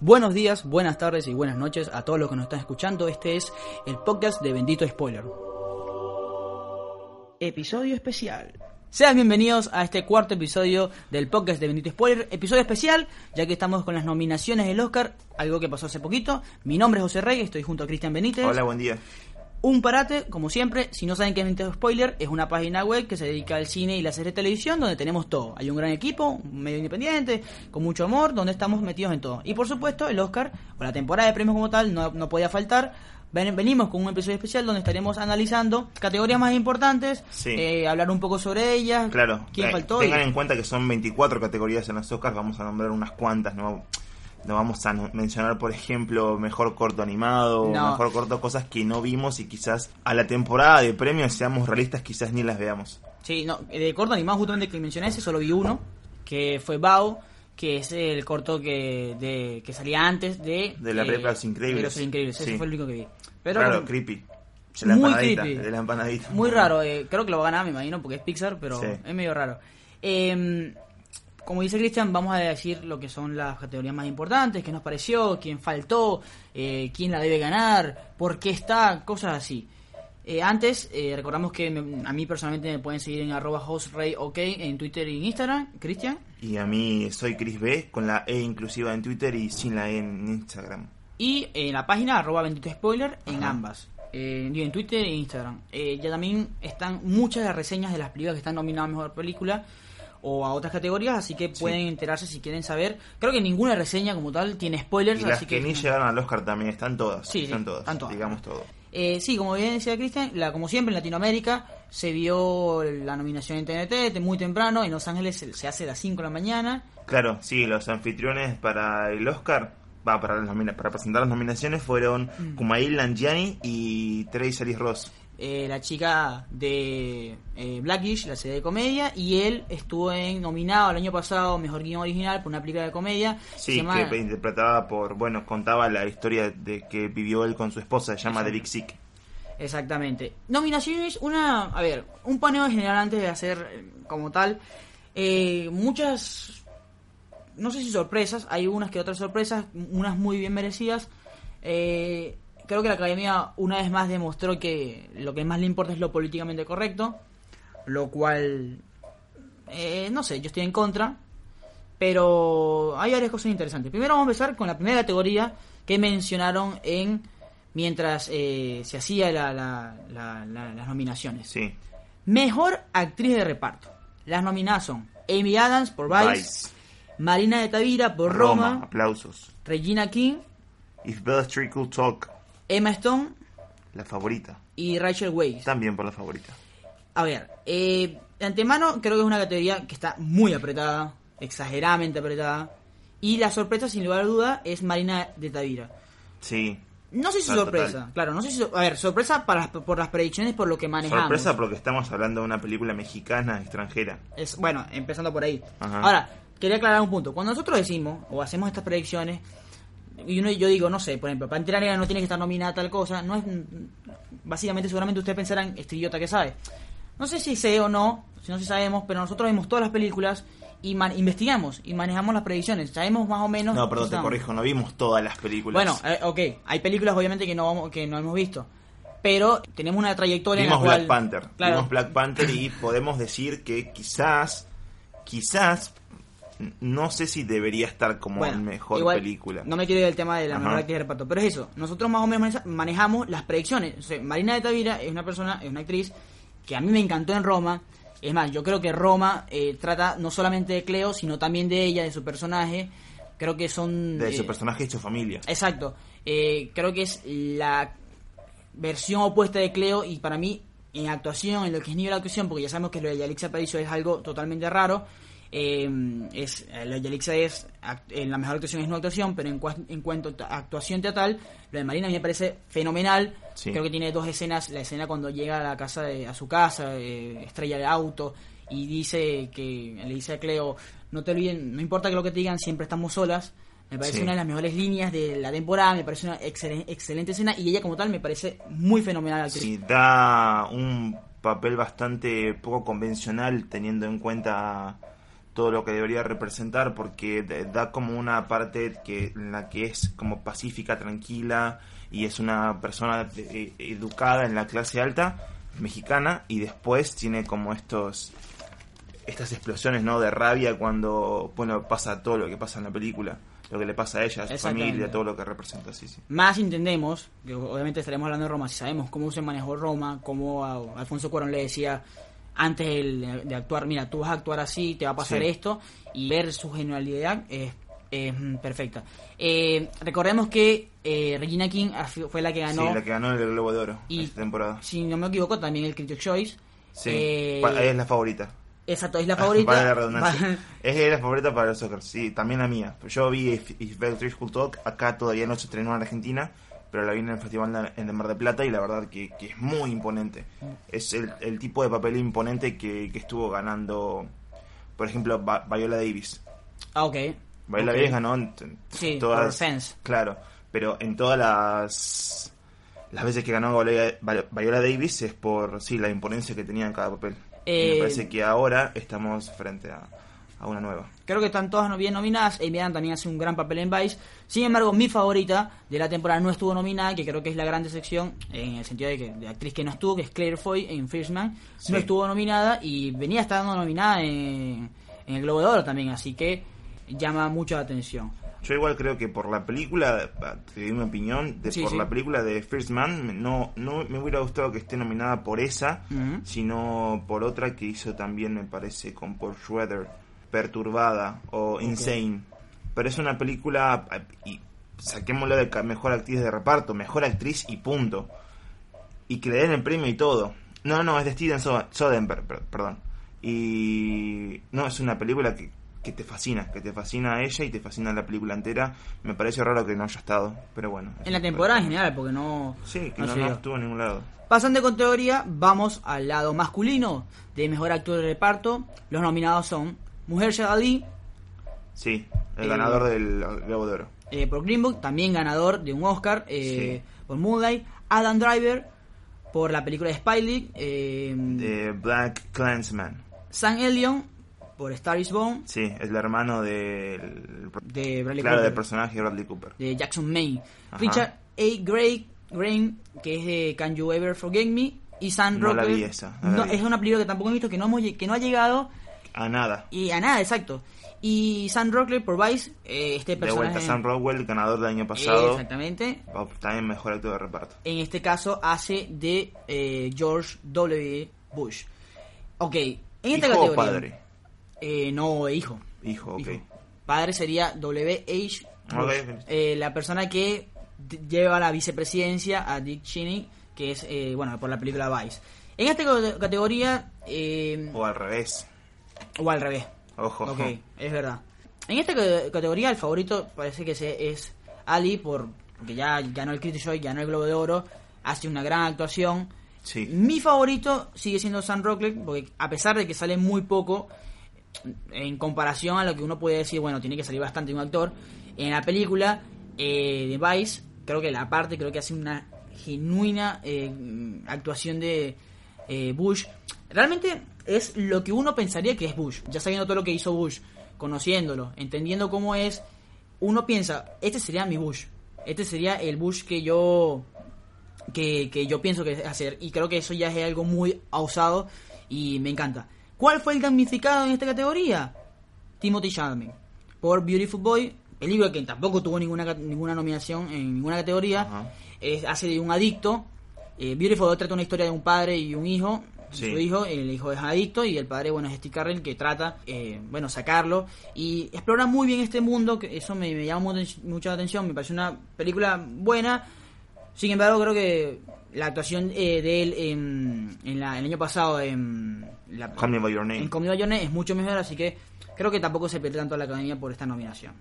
Buenos días, buenas tardes y buenas noches a todos los que nos están escuchando. Este es el podcast de Bendito Spoiler. Episodio especial. Sean bienvenidos a este cuarto episodio del podcast de Bendito Spoiler. Episodio especial, ya que estamos con las nominaciones del Oscar, algo que pasó hace poquito. Mi nombre es José Rey, estoy junto a Cristian Benítez. Hola, buen día. Un parate, como siempre, si no saben qué es Bendito Spoiler, es una página web que se dedica al cine y la serie de televisión donde tenemos todo. Hay un gran equipo, un medio independiente, con mucho amor, donde estamos metidos en todo. Y por supuesto, el Oscar, o la temporada de premios como tal, no, no podía faltar. Ven- Venimos con un episodio especial donde estaremos analizando categorías más importantes, Sí. eh, hablar un poco sobre ellas, Claro, quién eh, faltó. y- tengan en cuenta que son 24 categorías en los Oscars, vamos a nombrar unas cuantas, no, no vamos a mencionar, por ejemplo, mejor corto animado, No. mejor corto, cosas que no vimos y quizás a la temporada de premios, seamos realistas, quizás ni las veamos. Sí, no, de corto animado justamente que mencioné ese, solo vi uno, que fue Bao, que es el corto que, de, que salía antes de... De la eh, película Los Increíbles. de Los Increíbles, ese fue el único que vi. Pero claro, creepy. De la Muy creepy. de la empanadita. Muy raro, eh, creo que lo va a ganar, me imagino, porque es Pixar, pero Sí. es medio raro. Eh, como dice Cristian, vamos a decir lo que son las categorías más importantes, qué nos pareció, quién faltó, eh, quién la debe ganar, por qué está, cosas así. Eh, antes, eh, recordamos que me- a mí personalmente me pueden seguir en arroba hostrayok en Twitter y en Instagram. Cristian. Y a mí soy Chris B, con la E inclusiva en Twitter y sin la E en Instagram. Y en la página arroba bendito spoiler en Ajá. ambas. Eh, en Twitter e Instagram. Eh, ya también están muchas de las reseñas de las películas que están nominadas a Mejor Película o a otras categorías, así que Sí. pueden enterarse si quieren saber. Creo que ninguna reseña como tal tiene spoilers, Y las así que, ni llegaron al Oscar también están todas. Sí, sí, están todas, están todas. digamos todo. Eh, sí, como bien decía Cristian, la, como siempre en Latinoamérica se vio la nominación en TNT muy temprano, en Los Ángeles se, se hace a las 5 de la mañana. Claro, sí, los anfitriones para el Oscar, va, para, las para presentar las nominaciones fueron Mm. Kumail Nanjiani y Ellis Ross. Eh, la chica de eh, Blackish, la serie de comedia, y él estuvo en, nominado el año pasado Mejor Guión Original por una película de comedia. Sí, llama- que interpretaba por, bueno, contaba la historia de que vivió él con su esposa, se llama The. Big Sick. Exactamente. Nominaciones, una, a ver, un paneo en general antes de hacer eh, como tal. eh, muchas, no sé si sorpresas, hay unas que otras sorpresas, unas muy bien merecidas. Eh, creo que la academia una vez más demostró que lo que más le importa es lo políticamente correcto, lo cual, eh, no sé, yo estoy en contra. Pero hay varias cosas interesantes. Primero vamos a empezar con la primera categoría que mencionaron en mientras eh, se hacía la- la- la- la- las nominaciones. Sí, Mejor actriz de reparto. Las nominadas son Amy Adams por Vice, Vice. Marina de Tavira por Roma, Roma, aplausos. Regina King, If Bella Street Could Talk, Emma Stone la favorita. y Rachel Weisz. También por la favorita. A ver, eh, de antemano creo que es una categoría que está muy apretada, exageradamente apretada. Y la sorpresa, sin lugar a duda, es Marina de Tavira. Sí. No sé si Ah, sorpresa, total. claro, no sé si... A ver, sorpresa para por las predicciones, por lo que manejamos. Sorpresa porque estamos hablando de una película mexicana extranjera. Es, bueno, empezando por ahí. Ajá. Ahora, quería aclarar un punto. Cuando nosotros decimos o hacemos estas predicciones, y uno, yo digo, no sé, por ejemplo, Pantera Negra no tiene que estar nominada a tal cosa, no es. Básicamente, seguramente ustedes pensarán, este idiota que sabe. No sé si sé o no, si no si sabemos, pero nosotros vemos todas las películas y investigamos y manejamos las predicciones. Sabemos más o menos. No, perdón, te estamos. corrijo, no vimos todas las películas. Bueno, eh, ok, hay películas obviamente que no vamos, que no hemos visto. Pero tenemos una trayectoria Vimos en la cual. Black Panther. Claro. Vimos Black Panther y podemos decir que quizás, quizás, no sé si debería estar como Bueno, mejor igual, película. No me quiero ir del tema de la mejor actriz de reparto, pero es eso. Nosotros más o menos maneja- manejamos las predicciones. O sea, Marina de Tavira es una persona, es una actriz que a mí me encantó en Roma. Es más, yo creo que Roma eh, trata no solamente de Cleo, sino también de ella, de su personaje. Creo que son... de su eh, personaje y su familia. Exacto. Eh, creo que es la versión opuesta de Cleo y para mí en actuación, en lo que es nivel de actuación, porque ya sabemos que lo de Yalixa Aparicio es algo totalmente raro. Eh, es eh, lo de Yalixa es act- en la mejor actuación es no actuación, pero en, en cuanto a actuación teatral, lo de Marina a mí me parece fenomenal. Sí. Creo que tiene dos escenas, la escena cuando llega a la casa de, a su casa, eh, estrella el auto y dice que le dice a Cleo, no te olviden, no importa que lo que te digan, siempre estamos solas. Me parece Sí. una de las mejores líneas de la temporada, me parece una excelen- excelente escena y ella como tal me parece muy fenomenal actriz. Sí, da un papel bastante poco convencional teniendo en cuenta todo lo que debería representar porque da como una parte que en la que es como pacífica, tranquila y es una persona eh, educada en la clase alta mexicana y después tiene como estos estas explosiones no de rabia cuando bueno pasa todo lo que pasa en la película lo que le pasa a ella a su familia todo lo que representa sí sí. Más entendemos, que obviamente estaremos hablando de Roma, si sabemos cómo se manejó Roma, cómo a Alfonso Cuarón le decía antes el- de actuar, mira, tú vas a actuar así, te va a pasar Sí. esto, y ver su genialidad es, es, mm, perfecta. Eh, recordemos que eh, Regina King fue la que ganó, Sí, la que ganó el Globo de Oro Y- esta temporada si no me equivoco, también el Critics' Choice. sí Eh, es la favorita Exacto, es la favorita. Vale la redundancia. Es la favorita para los Oscars, sí, también la mía. Yo vi If, If Could Talk, acá todavía no se estrenó en Argentina, pero la vi en el festival de- en el Mar de Plata y la verdad que, que es muy imponente. Es el, el tipo de papel imponente que, que estuvo ganando, por ejemplo, Viola Davis. Ah, ok. Viola. Davis ganó en, en Sí, todas, claro, pero en todas las las veces que ganó Viola, Viola Davis es por sí la imponencia que tenía en cada papel. Y Eh, me parece que ahora estamos frente a, a una nueva. Creo que están todas bien nominadas. Amy Adams también hace un gran papel en Vice. Sin embargo, mi favorita de la temporada no estuvo nominada, que creo que es la gran decepción, en el sentido de que de actriz que no estuvo, que es Claire Foy en First Man. Sí. No estuvo nominada y venía estando nominada en, en el Globo de Oro también, así que llama mucho la atención. Yo igual creo que por la película, te doy mi opinión, de, Sí, por sí. la película de First Man, no, no me hubiera gustado que esté nominada por esa, sino por otra que hizo también, me parece, con Paul Schroeder, Perturbada o Insane. Pero es una película, y saquémoslo de mejor actriz de reparto, mejor actriz y punto. Y que le den el premio y todo. No, no, es de Steven So- Soderbergh, per- perdón. Y no, es una película que, que te fascina, que te fascina a ella y te fascina la película entera. Me parece raro que no haya estado, pero bueno. En la temporada en general, porque no. Sí, que no no, no estuvo en ningún lado. Pasando con teoría, vamos al lado masculino de mejor actor de reparto. Los nominados son Mujer Ali Sí, el Eh, ganador del Globo de Oro. eh, por Green Book, también ganador de un Oscar eh, por Moonlight. Adam Driver por la película de Spy League. De Black Clansman. Sam Elliott por Star is Born Sí, es el hermano del. de Bradley claro, Cooper, del personaje de Bradley Cooper. de Jackson Maine. Ajá. Richard A. Gray, Graham, que es de Can You Ever Forget Me. Y Sam No la Rockwell. vi esa, no la No, vi. es una película que tampoco he visto, que no, hemos que no ha llegado A nada. y a nada, exacto. Y Sam Rockwell por Vice, eh, este De personaje... vuelta Sam Rockwell, ganador del año Eh, pasado. exactamente. Oh, También mejor actor de reparto. En este caso hace de eh, George W. Bush. Ok, en esta ¿Hijo o categoría... padre? Eh, no, hijo. Hijo, ok. Padre sería W.H. Bush. Ok. Eh, la persona que lleva la vicepresidencia a Dick Cheney, que es, eh, bueno, por la película Vice. En esta categoría, eh, O al revés. O al revés, Ojo. ok, es verdad. En esta ca- categoría, el favorito parece que se- es Ali, por, porque ya ganó el Critics' Choice, ganó el Globo de Oro, hace una gran actuación. Sí. Mi favorito sigue siendo Sam Rockwell, porque a pesar de que sale muy poco, en comparación a lo que uno puede decir, bueno, tiene que salir bastante un actor, en la película eh, de Vice, creo que la parte, creo que hace una genuina eh, actuación de eh, Bush. Realmente es lo que uno pensaría que es Bush, ya sabiendo todo lo que hizo Bush, conociéndolo, entendiendo cómo es, uno piensa, este sería mi Bush, este sería el Bush que yo que, que yo pienso que es hacer. Y creo que eso ya es algo muy osado y me encanta. ¿Cuál fue el damnificado en esta categoría? Timothy Chalamet. Por Beautiful Boy, película que tampoco tuvo ninguna, ninguna nominación en ninguna categoría. Es- hace de un adicto. Eh, Beautiful Boy trata una historia de un padre y un hijo. Sí. Su hijo, el hijo es adicto y el padre, bueno, es Steve Carell que trata, eh, bueno, sacarlo y explora muy bien este mundo, que eso me, me llama mu- mucha atención, me parece una película buena, sin embargo, creo que la actuación eh, de él en, en la- el año pasado en, la, Call Me By Your Name. en Call Me By Your Name es mucho mejor, así que creo que tampoco se pierde tanto la academia por esta nominación.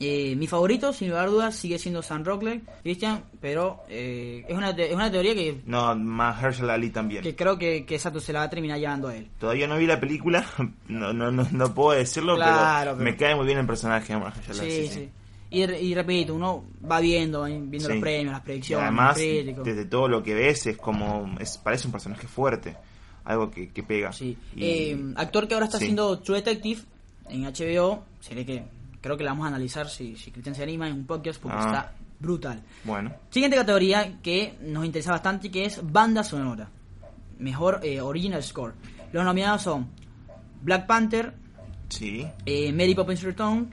Eh, mi favorito, sin lugar a dudas, sigue siendo Sam Rockwell, Christian, pero eh, es, una te- es una teoría que, No, más Herschel Ali también. que creo que, que Sato se la va a terminar llevando a él. Todavía no vi la película, no, no, no, no puedo decirlo, Claro, pero, pero- me cae muy bien el personaje de Sí, Ali, sí. Y, y repito, uno va viendo, viendo los premios, las Y predicciones, además, los desde todo lo que ves, es como. Es, parece un personaje fuerte. Algo que, que pega. Sí. Y- Eh, actor que ahora está haciendo True Detective, en HBO, serie que creo que la vamos a analizar si, si Cristian se anima en un podcast porque Ah. está brutal. Bueno, Siguiente categoría que nos interesa bastante que es banda sonora. Mejor eh, original score. Los nominados son Black Panther, sí. eh, Mary Poppins Return,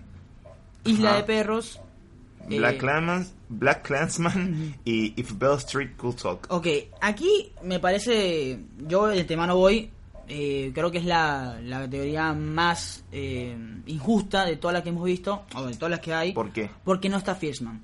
Isla de Perros. eh, Black, Clansman, Black Clansman y If Bell Street Could Talk. Ok, aquí me parece, yo de antemano voy, eh, creo que es la, la categoría más eh, injusta de todas las que hemos visto, o de todas las que hay, ¿Por qué? porque no está Fierceman.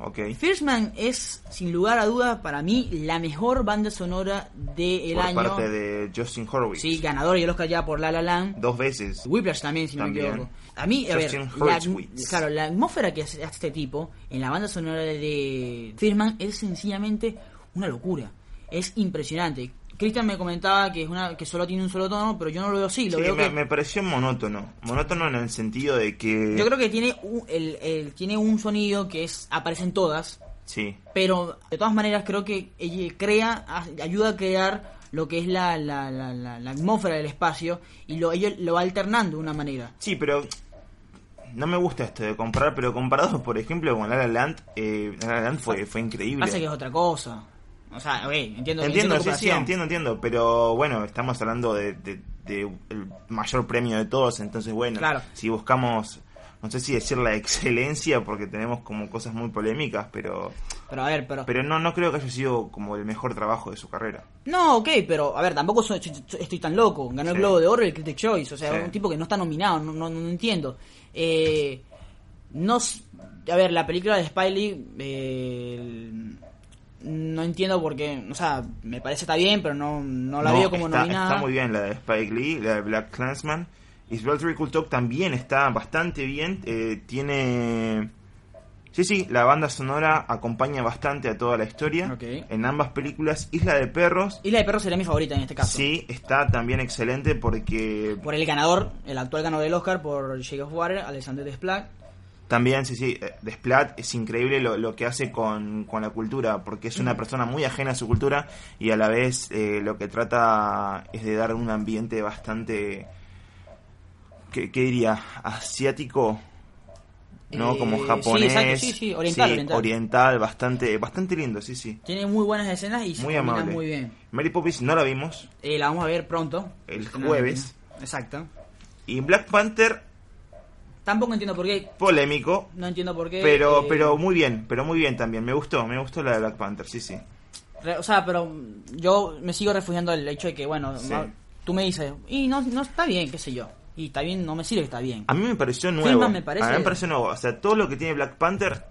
Ok. Fierceman es, sin lugar a dudas, para mí, la mejor banda sonora del Por año. parte de Justin Horowitz. Sí, ganador y el Oscar ya por La La Land. Dos veces. Whiplash también, si no También. me equivoco. A mí, a ver, Justin la, Hurwitz. claro, la atmósfera que hace este tipo en la banda sonora de Firman es sencillamente una locura. Es impresionante. Cristian me comentaba que es una que solo tiene un solo tono, pero yo no lo veo así. Lo Sí, veo me, que, me pareció monótono. Monótono en el sentido de que... yo creo que tiene un, el, el- tiene un sonido que es aparecen todas, Sí. pero de todas maneras creo que ella crea, ayuda a crear lo que es la, la, la, la- la atmósfera del espacio y lo, ella lo va alternando de una manera. Sí, pero... No me gusta esto de comparar, pero comparado, por ejemplo, con La La Land, eh, La La Land fue, fue increíble. Pasa que es otra cosa. O sea, ok, entiendo. Entiendo, tu sí, sí, entiendo, entiendo, pero bueno, estamos hablando de, de- de el mayor premio de todos, entonces bueno, Claro. si buscamos, no sé si decir la excelencia, porque tenemos como cosas muy polémicas, pero Pero a ver, pero... pero no no creo que haya sido como el mejor trabajo de su carrera. No, ok, pero a ver, tampoco soy- estoy tan loco. Ganó el. Globo de Oro y el Critic Choice. O sea, Sí. un tipo que no está nominado, no, no, no entiendo. Eh, no... A ver, la película de Spy Lee... eh, no entiendo por qué... O sea, me parece está bien, pero no, no la No, veo como está, nominada. Está muy bien la de Spike Lee, la de Black Clansman. Y Sveltery Cool Talk también está bastante bien. eh, tiene. Sí, sí, la banda sonora acompaña bastante a toda la historia. En ambas películas, Isla de Perros. Isla de Perros sería mi favorita en este caso. Sí, está también excelente porque Por el ganador, el actual ganador del Oscar, por Shake of Water, Alexander Desplat. También, sí, sí, eh, Desplat es increíble lo, lo que hace con, con la cultura, porque es una persona muy ajena a su cultura y a la vez eh, lo que trata es de dar un ambiente bastante, ¿qué, qué diría? Asiático, ¿no? Eh, Como sí, japonés. exacto, sí, sí, oriental, oriental. oriental, bastante, bastante lindo, sí, sí. Tiene muy buenas escenas y se Muy amable. muy bien. Mary Poppins no la vimos, Eh, la vamos a ver pronto. El jueves. Exacto. y Black Panther, Tampoco entiendo por qué. polémico, No entiendo por qué. pero, eh, pero muy bien, pero muy bien también, me gustó, me gustó la de Black Panther, sí, sí. O sea, pero yo me sigo refugiando el hecho de que, bueno, Sí. tú me dices, y no, no está bien, qué sé yo. Y está bien, no me sirve que está bien. A mí me pareció nuevo. Me parece- A mí me pareció nuevo. O sea, todo lo que tiene Black Panther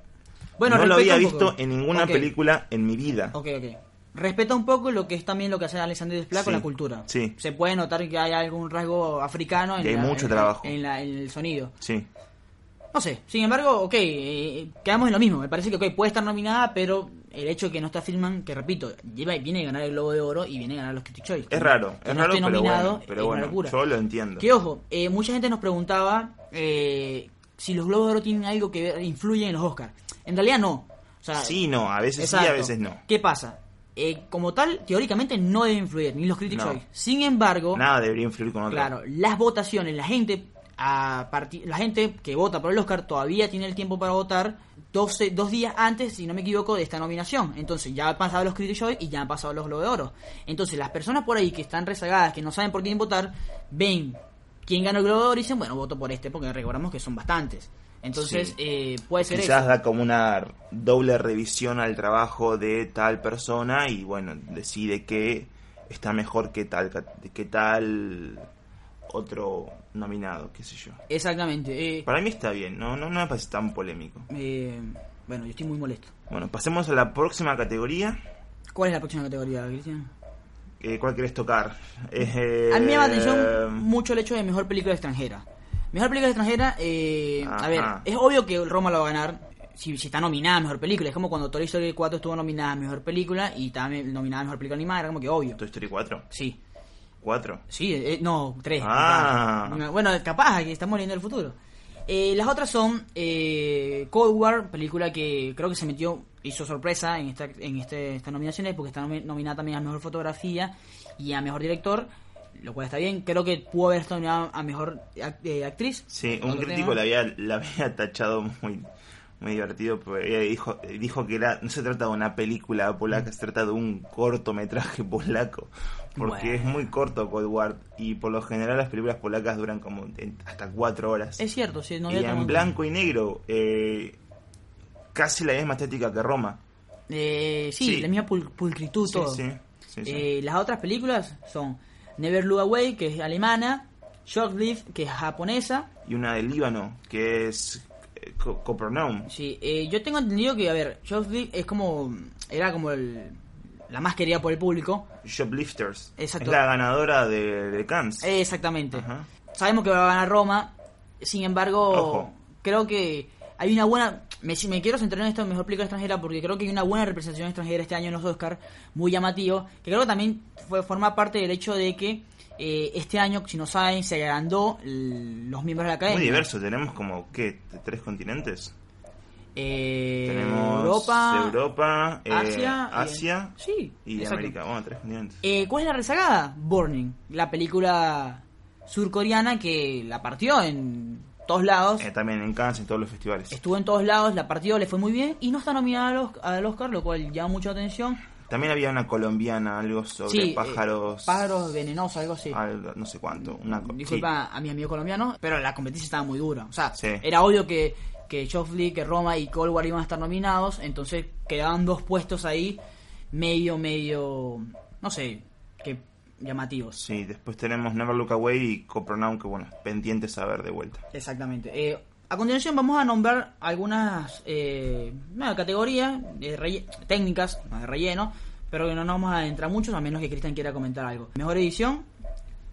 Bueno, no lo había visto en ninguna película en mi vida. Ok, ok. Respeta un poco lo que es también lo que hace Alexander Desplat con Sí, la cultura. sí. Se puede notar que hay algún rasgo africano en, Y hay la- mucho en- trabajo. en la- en el sonido. Sí. No sé, sin embargo, ok, eh, quedamos en lo mismo. Me parece que ok, puede estar nominada, pero el hecho de que no está Filman, que repito, lleva, viene a ganar el Globo de Oro y viene a ganar los Critic Choice. Es raro, Que es no raro, esté pero nominado bueno, pero bueno, locura. yo lo entiendo. Que ojo, eh, mucha gente nos preguntaba eh, si los Globos de Oro tienen algo que ver, influyen en los Oscars. En realidad no. O sea, Sí, no, a veces sí, a veces no. ¿Qué pasa? Eh, como tal, teóricamente no debe influir, ni los Critic No. Choice. Sin embargo, Nada debería influir con otro. Claro, las votaciones, la gente a la gente que vota por el Oscar todavía tiene el tiempo para votar 12, dos días antes, si no me equivoco, de esta nominación. Entonces ya han pasado los Critics' Choice y ya han pasado los Globos de Oro. Entonces las personas por ahí que están rezagadas, que no saben por quién votar, ven quién ganó el Globo de Oro y dicen, bueno, voto por este, porque recordamos que son bastantes. Entonces Sí. eh, puede ser Quizás eso. da como una doble revisión al trabajo de tal persona y bueno, decide que está mejor que tal, que tal otro nominado, qué sé yo. Exactamente. eh, Para mí está bien, no, no, no me parece tan polémico. eh, bueno, yo estoy muy molesto. Bueno, pasemos a la próxima categoría. ¿Cuál es la próxima categoría, Cristian? Eh, ¿Cuál querés tocar? Eh, A mí me llama la atención mucho el hecho de mejor película extranjera. Mejor película extranjera, eh, a ver, es obvio que Roma lo va a ganar si, si está nominada a mejor película. Es como cuando Toy Story 4 estuvo nominada a mejor película y estaba nominada a mejor película animada, era como que obvio. Toy Story 4. Sí, 4. sí, eh, no, 3. Ah. Bueno, capaz, que estamos leyendo el futuro. Eh, las otras son eh, Cold War, película que creo que se metió, hizo sorpresa en, esta, en este, estas nominaciones porque está nomi- nominada también a Mejor Fotografía y a Mejor Director. Lo cual está bien. Creo que pudo haber estado a mejor act- eh, actriz. Sí, un crítico la había, la había tachado muy, muy divertido, porque dijo, dijo que era, no se trata de una película polaca, se trata de un cortometraje polaco, porque Bueno. es muy corto Cold War, y por lo general las películas polacas duran como hasta cuatro horas. Es cierto, sí, no y en blanco y negro, eh, casi la misma estética que Roma. Eh, sí, Sí. la misma pul- pulcritud, todo. sí. Eh, las otras películas son Never Look Away, que es alemana, Shocklift, que es japonesa. Y una de Líbano, que es eh, Co- Copernaum. Sí, eh, yo tengo entendido que, a ver, Shocklift es como. Era como el, la más querida por el público. Shoplifters. Exacto. Es la ganadora de, de Cannes. Eh, exactamente. Ajá. Sabemos que va a ganar Roma. Sin embargo, Ojo. creo que hay una buena. Me, si me quiero centrar en esto, mejor película extranjera, porque creo que hay una buena representación extranjera este año en los Oscars, muy llamativo. Que creo que también fue, forma parte del hecho de que eh, este año, si no saben, se agrandó los miembros de la academia. Muy diverso, tenemos como, ¿qué? ¿Tres continentes? Eh, Tenemos Europa, Europa, eh, Asia, y- Asia sí, y exacto. América. Bueno, tres continentes. Eh, ¿Cuál es la rezagada? Burning, la película surcoreana que la partió en todos lados. Eh, también en Cannes, en todos los festivales. Estuvo en todos lados, la partió, le fue muy bien y no está nominada al Oscar, lo cual llama mucha atención. También había una colombiana, algo sobre Sí, eh, pájaros. pájaros venenosos, algo así. algo, no sé cuánto. Una, Disculpa a mi amigo colombiano, pero la competencia estaba muy dura. O sea, Sí. era obvio que, que Joffrey, que Roma y Cold War iban a estar nominados, entonces quedaban dos puestos ahí medio, medio, no sé, que llamativos. Sí, después tenemos Never Look Away y Copernaum, que bueno, pendientes a ver de vuelta. Exactamente. Eh, a continuación vamos a nombrar algunas eh, categorías relle- técnicas, de relleno, pero que no nos vamos a adentrar mucho, a menos que Cristian quiera comentar algo. Mejor edición,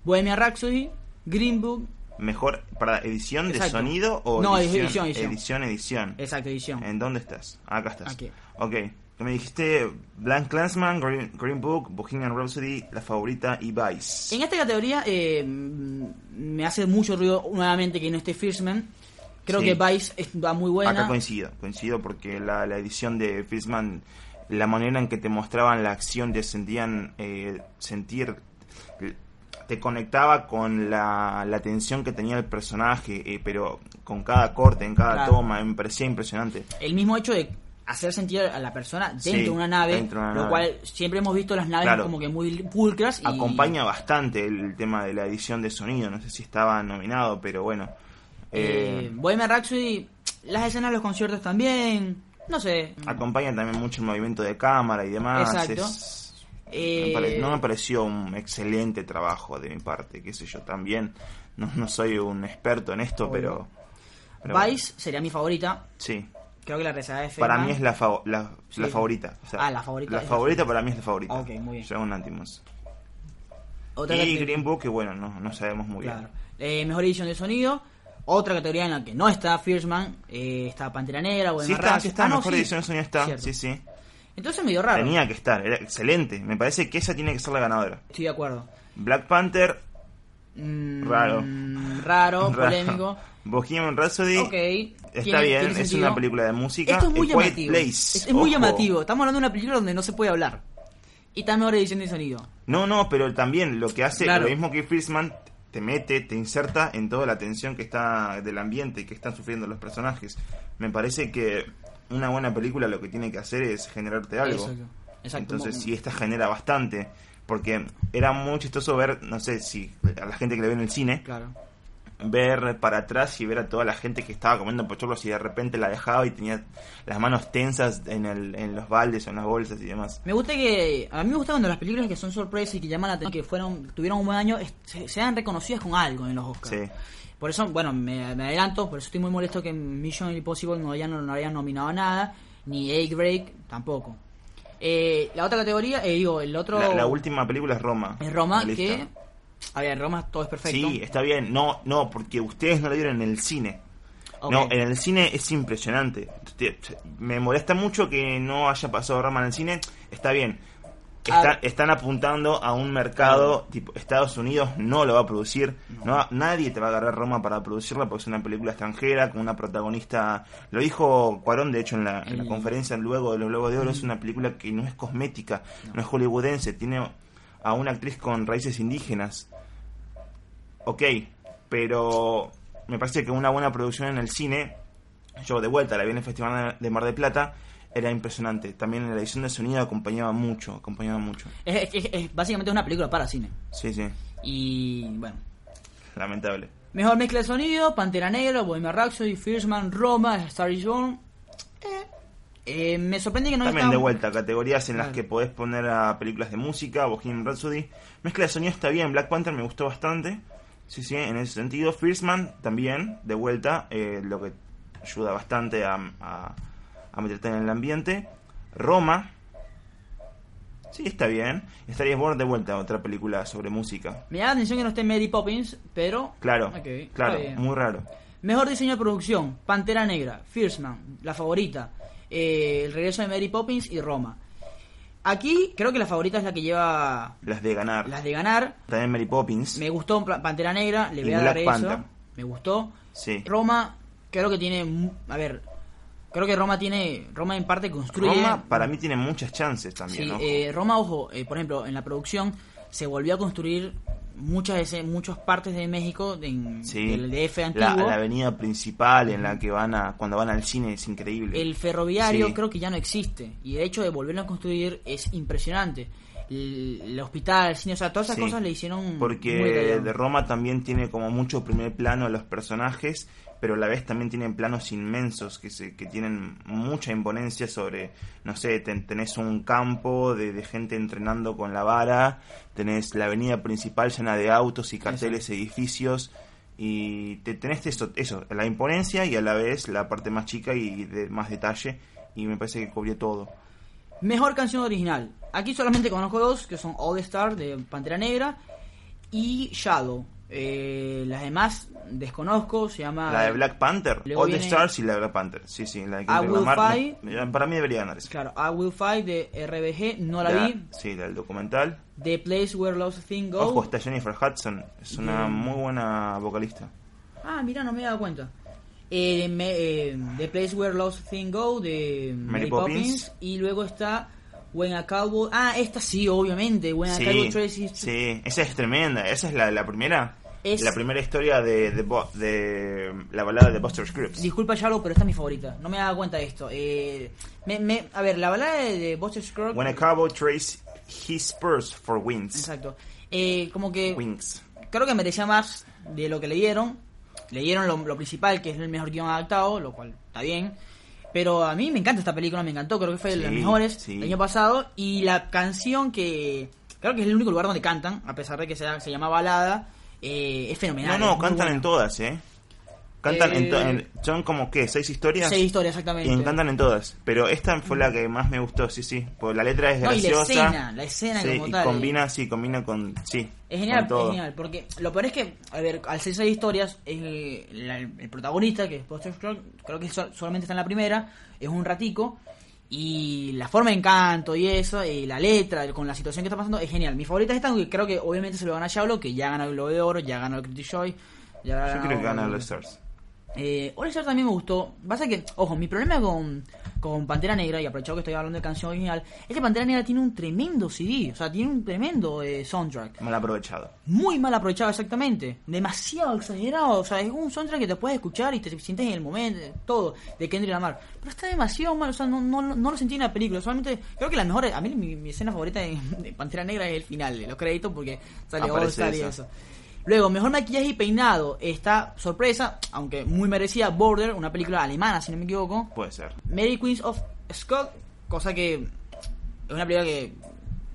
Bohemia Rhapsody, Green Book, Mejor para edición de sonido o No, edición, edición, edición. edición, edición. exacto, edición. ¿En dónde estás? Acá estás. Aquí. Ok. Me dijiste Blank Clansman, Green, Green Book, Bohemian Rhapsody, La Favorita y Vice. En esta categoría eh, me hace mucho ruido nuevamente que no esté Fierceman. Creo Sí. que Vice va muy buena. Acá coincido, coincido porque la, la edición de Fishman, la manera en que te mostraban la acción, te sentían eh, sentir, te conectaba con la, la tensión que tenía el personaje, eh, pero con cada corte, en cada Claro. toma, me parecía impresionante. el mismo hecho de hacer sentir a la persona dentro Sí, de una nave, dentro de una lo nave. cual siempre hemos visto las naves Claro. como que muy pulcras y Acompaña bastante el tema de la edición de sonido, no sé si estaba nominado, pero bueno. eh, Eh, Bohemian Rhapsody, las escenas de los conciertos también, no sé. acompaña también mucho el movimiento de cámara y demás. Exacto. es- Eh, me pare- no me pareció un excelente trabajo de mi parte, qué sé yo, también no, no soy un experto en esto, pero... pero Vice sería mi favorita, sí, creo que la rezagada de para mí es la, fa- la, Sí. la favorita. o sea, Ah, la favorita La favorita para mí es la favorita. Ok, muy bien. Dragon Antimos. Otra Y Green Book, que bueno, no, no sabemos muy Claro. bien. Eh, mejor edición de sonido. Otra categoría en la que no está Fierceman, eh, está Pantera Negra, Sí está, sí Rhapsody. está, Ah, mejor edición de sonido está, Cierto. sí, sí. Entonces medio raro. Tenía que estar, era excelente. Me parece que esa tiene que ser la ganadora. Estoy de acuerdo. Black Panther, Mm, Raro. Raro, raro. polémico. Bohemian Rhapsody, Ok. está bien, es sentido. una película de música. Esto es muy llamativo. Place, es, es muy llamativo. Estamos hablando de una película donde no se puede hablar. Y está mejor edición de sonido. No, no, pero también lo que hace, Claro. lo mismo que Frisman, te mete, te inserta en toda la tensión que está del ambiente que están sufriendo los personajes. Me parece que una buena película lo que tiene que hacer es generarte algo. Exacto. Exacto. Entonces, si esta genera bastante, porque era muy chistoso ver, no sé si a la gente que le ve en el cine, Claro. Ver para atrás y ver a toda la gente que estaba comiendo pochoclos y de repente la dejaba y tenía las manos tensas en, el, en los baldes o en las bolsas y demás. Me gusta que. A mí me gusta cuando las películas que son sorpresas y que llaman la atención, que fueron tuvieron un buen año, se- sean reconocidas con algo en los Oscars. Sí. Por eso, bueno, me, me adelanto, por eso estoy muy molesto que Mission Impossible no hayan, no hayan nominado nada, ni Egg Break tampoco. Eh, la otra categoría, eh, digo, el otro La, la última película es Roma. es Roma, que. A ver, Roma todo es perfecto. Sí, está bien. No, no, porque ustedes no lo vieron en el cine. No, en el cine es impresionante. Te- Me molesta mucho que no haya pasado Roma en el cine. Está bien. Ah. Está- están apuntando a un mercado tipo Estados Unidos no lo va a producir. No. nadie te va a agarrar Roma para producirla porque es una película extranjera con una protagonista. Lo dijo Cuarón, de hecho, en la, en conferencia luego de los Globos de Oro. Es una película que no es cosmética, no, es hollywoodense. Tiene a una actriz con raíces indígenas. ok, pero me parece que una buena producción en el cine, yo de vuelta la vi en el Festival de Mar de Plata, era impresionante. También la edición de sonido acompañaba mucho, acompañaba mucho. Es, es- es básicamente una película para cine. Sí, sí, Y bueno. lamentable. Mejor mezcla de sonido, Pantera Negra, Bohemian Rhapsody, First Man, Roma, Star is Born. Eh, eh, me sorprende que no También de vuelta, categorías en las que podés poner a películas de música, Bohemian Rhapsody. Mezcla de sonido está bien, Black Panther me gustó bastante. Sí, sí, en ese sentido. First Man también, de vuelta, eh, lo que ayuda bastante a, a, a meterte en el ambiente. Roma. Sí, está bien. Estaría Born de vuelta, otra película sobre música. Me llama la atención que no esté Mary Poppins, pero... Claro, claro, muy raro. Mejor diseño de producción, Pantera Negra, First Man, La Favorita, eh, El Regreso de Mary Poppins y Roma. Aquí creo que la favorita es la que lleva Las de ganar. las de ganar. También Mary Poppins. Me gustó Pantera Negra, le voy a dar eso. Me gustó. Sí. Roma, creo que tiene... A ver, creo que Roma tiene... Roma en parte construye... Roma para mí tiene muchas chances también, Sí, ¿no? eh, Roma, ojo, eh, por ejemplo, en la producción se volvió a construir muchas de muchas partes de México en, Sí, del DF la, antiguo. la avenida principal en la que van a cuando van al cine es increíble. El ferroviario Sí. creo que ya no existe y el hecho de volverlo a construir es impresionante. El, el hospital, el cine, o sea, todas esas Sí, cosas le hicieron muy porque italiano. de Roma también tiene como mucho primer plano a los personajes, pero a la vez también tienen planos inmensos que se que tienen mucha imponencia sobre, no sé, ten- tenés un campo de, de gente entrenando con la vara, tenés la avenida principal llena de autos y carteles, edificios y te, tenés eso, eso, la imponencia y a la vez la parte más chica y de más detalle y me parece que cubrió todo. Mejor canción original. Aquí solamente conozco dos, que son All Star de Pantera Negra y Shadow. Eh, las demás desconozco, se llama... La de Black Panther, Luego All the viene- Stars y la de Black Panther. Sí, sí, la de I Kendrick Will Lamar. Fight. no, para mí debería ganar esa. Claro, I Will Fight de RBG, no la vi. Sí, la del documental. The Place Where Lost Things Go. Ojo, está Jennifer Hudson. Es una muy buena vocalista. Ah, mira, no me he dado cuenta. Eh, me- eh, The Place Where Lost Things Go de Mary, Poppins. Poppins. Y luego está When a Cowboy. Ah, esta sí, obviamente. When a Cowboy Sí, Tracy. sí, esa es tremenda. Esa es la, la primera. Es- La primera historia de, de, de la balada de Buster Scripps. Disculpa, Charlo, pero esta es mi favorita. No me he dado cuenta de esto. Eh, me, me- a ver, la balada de, de Buster Scruggs. When a cowboy trades his spurs for wings. Exacto. Eh, como que. Wings. creo que merecía más de lo que le dieron. Le dieron lo, lo principal, que es el mejor guion adaptado, lo cual está bien. Pero a mí me encanta esta película, me encantó, creo que fue de las Sí, mejores sí. del año pasado. Y la canción que creo que es el único lugar donde cantan, a pesar de que se, se llama balada, eh, es fenomenal. No, no, cantan buena. en todas, ¿eh? Cantan en, to- Eh, en- Son como, ¿qué? ¿Seis historias? Seis historias, Y exactamente. encantan en todas. Pero esta fue la que más me gustó, sí, sí. Porque la letra es No, y la graciosa. escena, la escena sí, como y tal. combina, sí, combina con. Sí. Es genial, es genial, porque lo peor es que, a ver, al ser seis historias, eh, la- el protagonista, que es Buster Scruggs, creo que so- solamente está en la primera, es un ratico, y la forma de encanto y eso, y la letra, con la situación que está pasando, es genial. Mi favorita es esta, aunque creo que obviamente se lo gana Shablo, que ya ganó el Globo de Oro, ya ganó el Critics' Choice, ya Yo ganó- creo que gana los Stars. Eh, All Star también me gustó. Pasa que, ojo, mi problema con, con Pantera Negra, y aprovechado que estoy hablando de canción original, es que Pantera Negra tiene un tremendo CD, o sea, tiene un tremendo eh, soundtrack. Mal aprovechado. Muy mal aprovechado, exactamente. Demasiado exagerado. O sea, es un soundtrack que te puedes escuchar y te sientes en el momento, todo, de Kendrick Lamar. Pero está demasiado mal, o sea, no, no, no lo sentí en la película. Solamente, creo que la mejor, a mí mi, mi escena favorita de, de Pantera Negra es el final de los créditos porque sale All Star y eso. eso. Luego, mejor maquillaje y peinado. Está sorpresa, aunque muy merecida, Border, una película alemana, si no me equivoco. Puede ser. Mary Queens of Scott, cosa que es una película que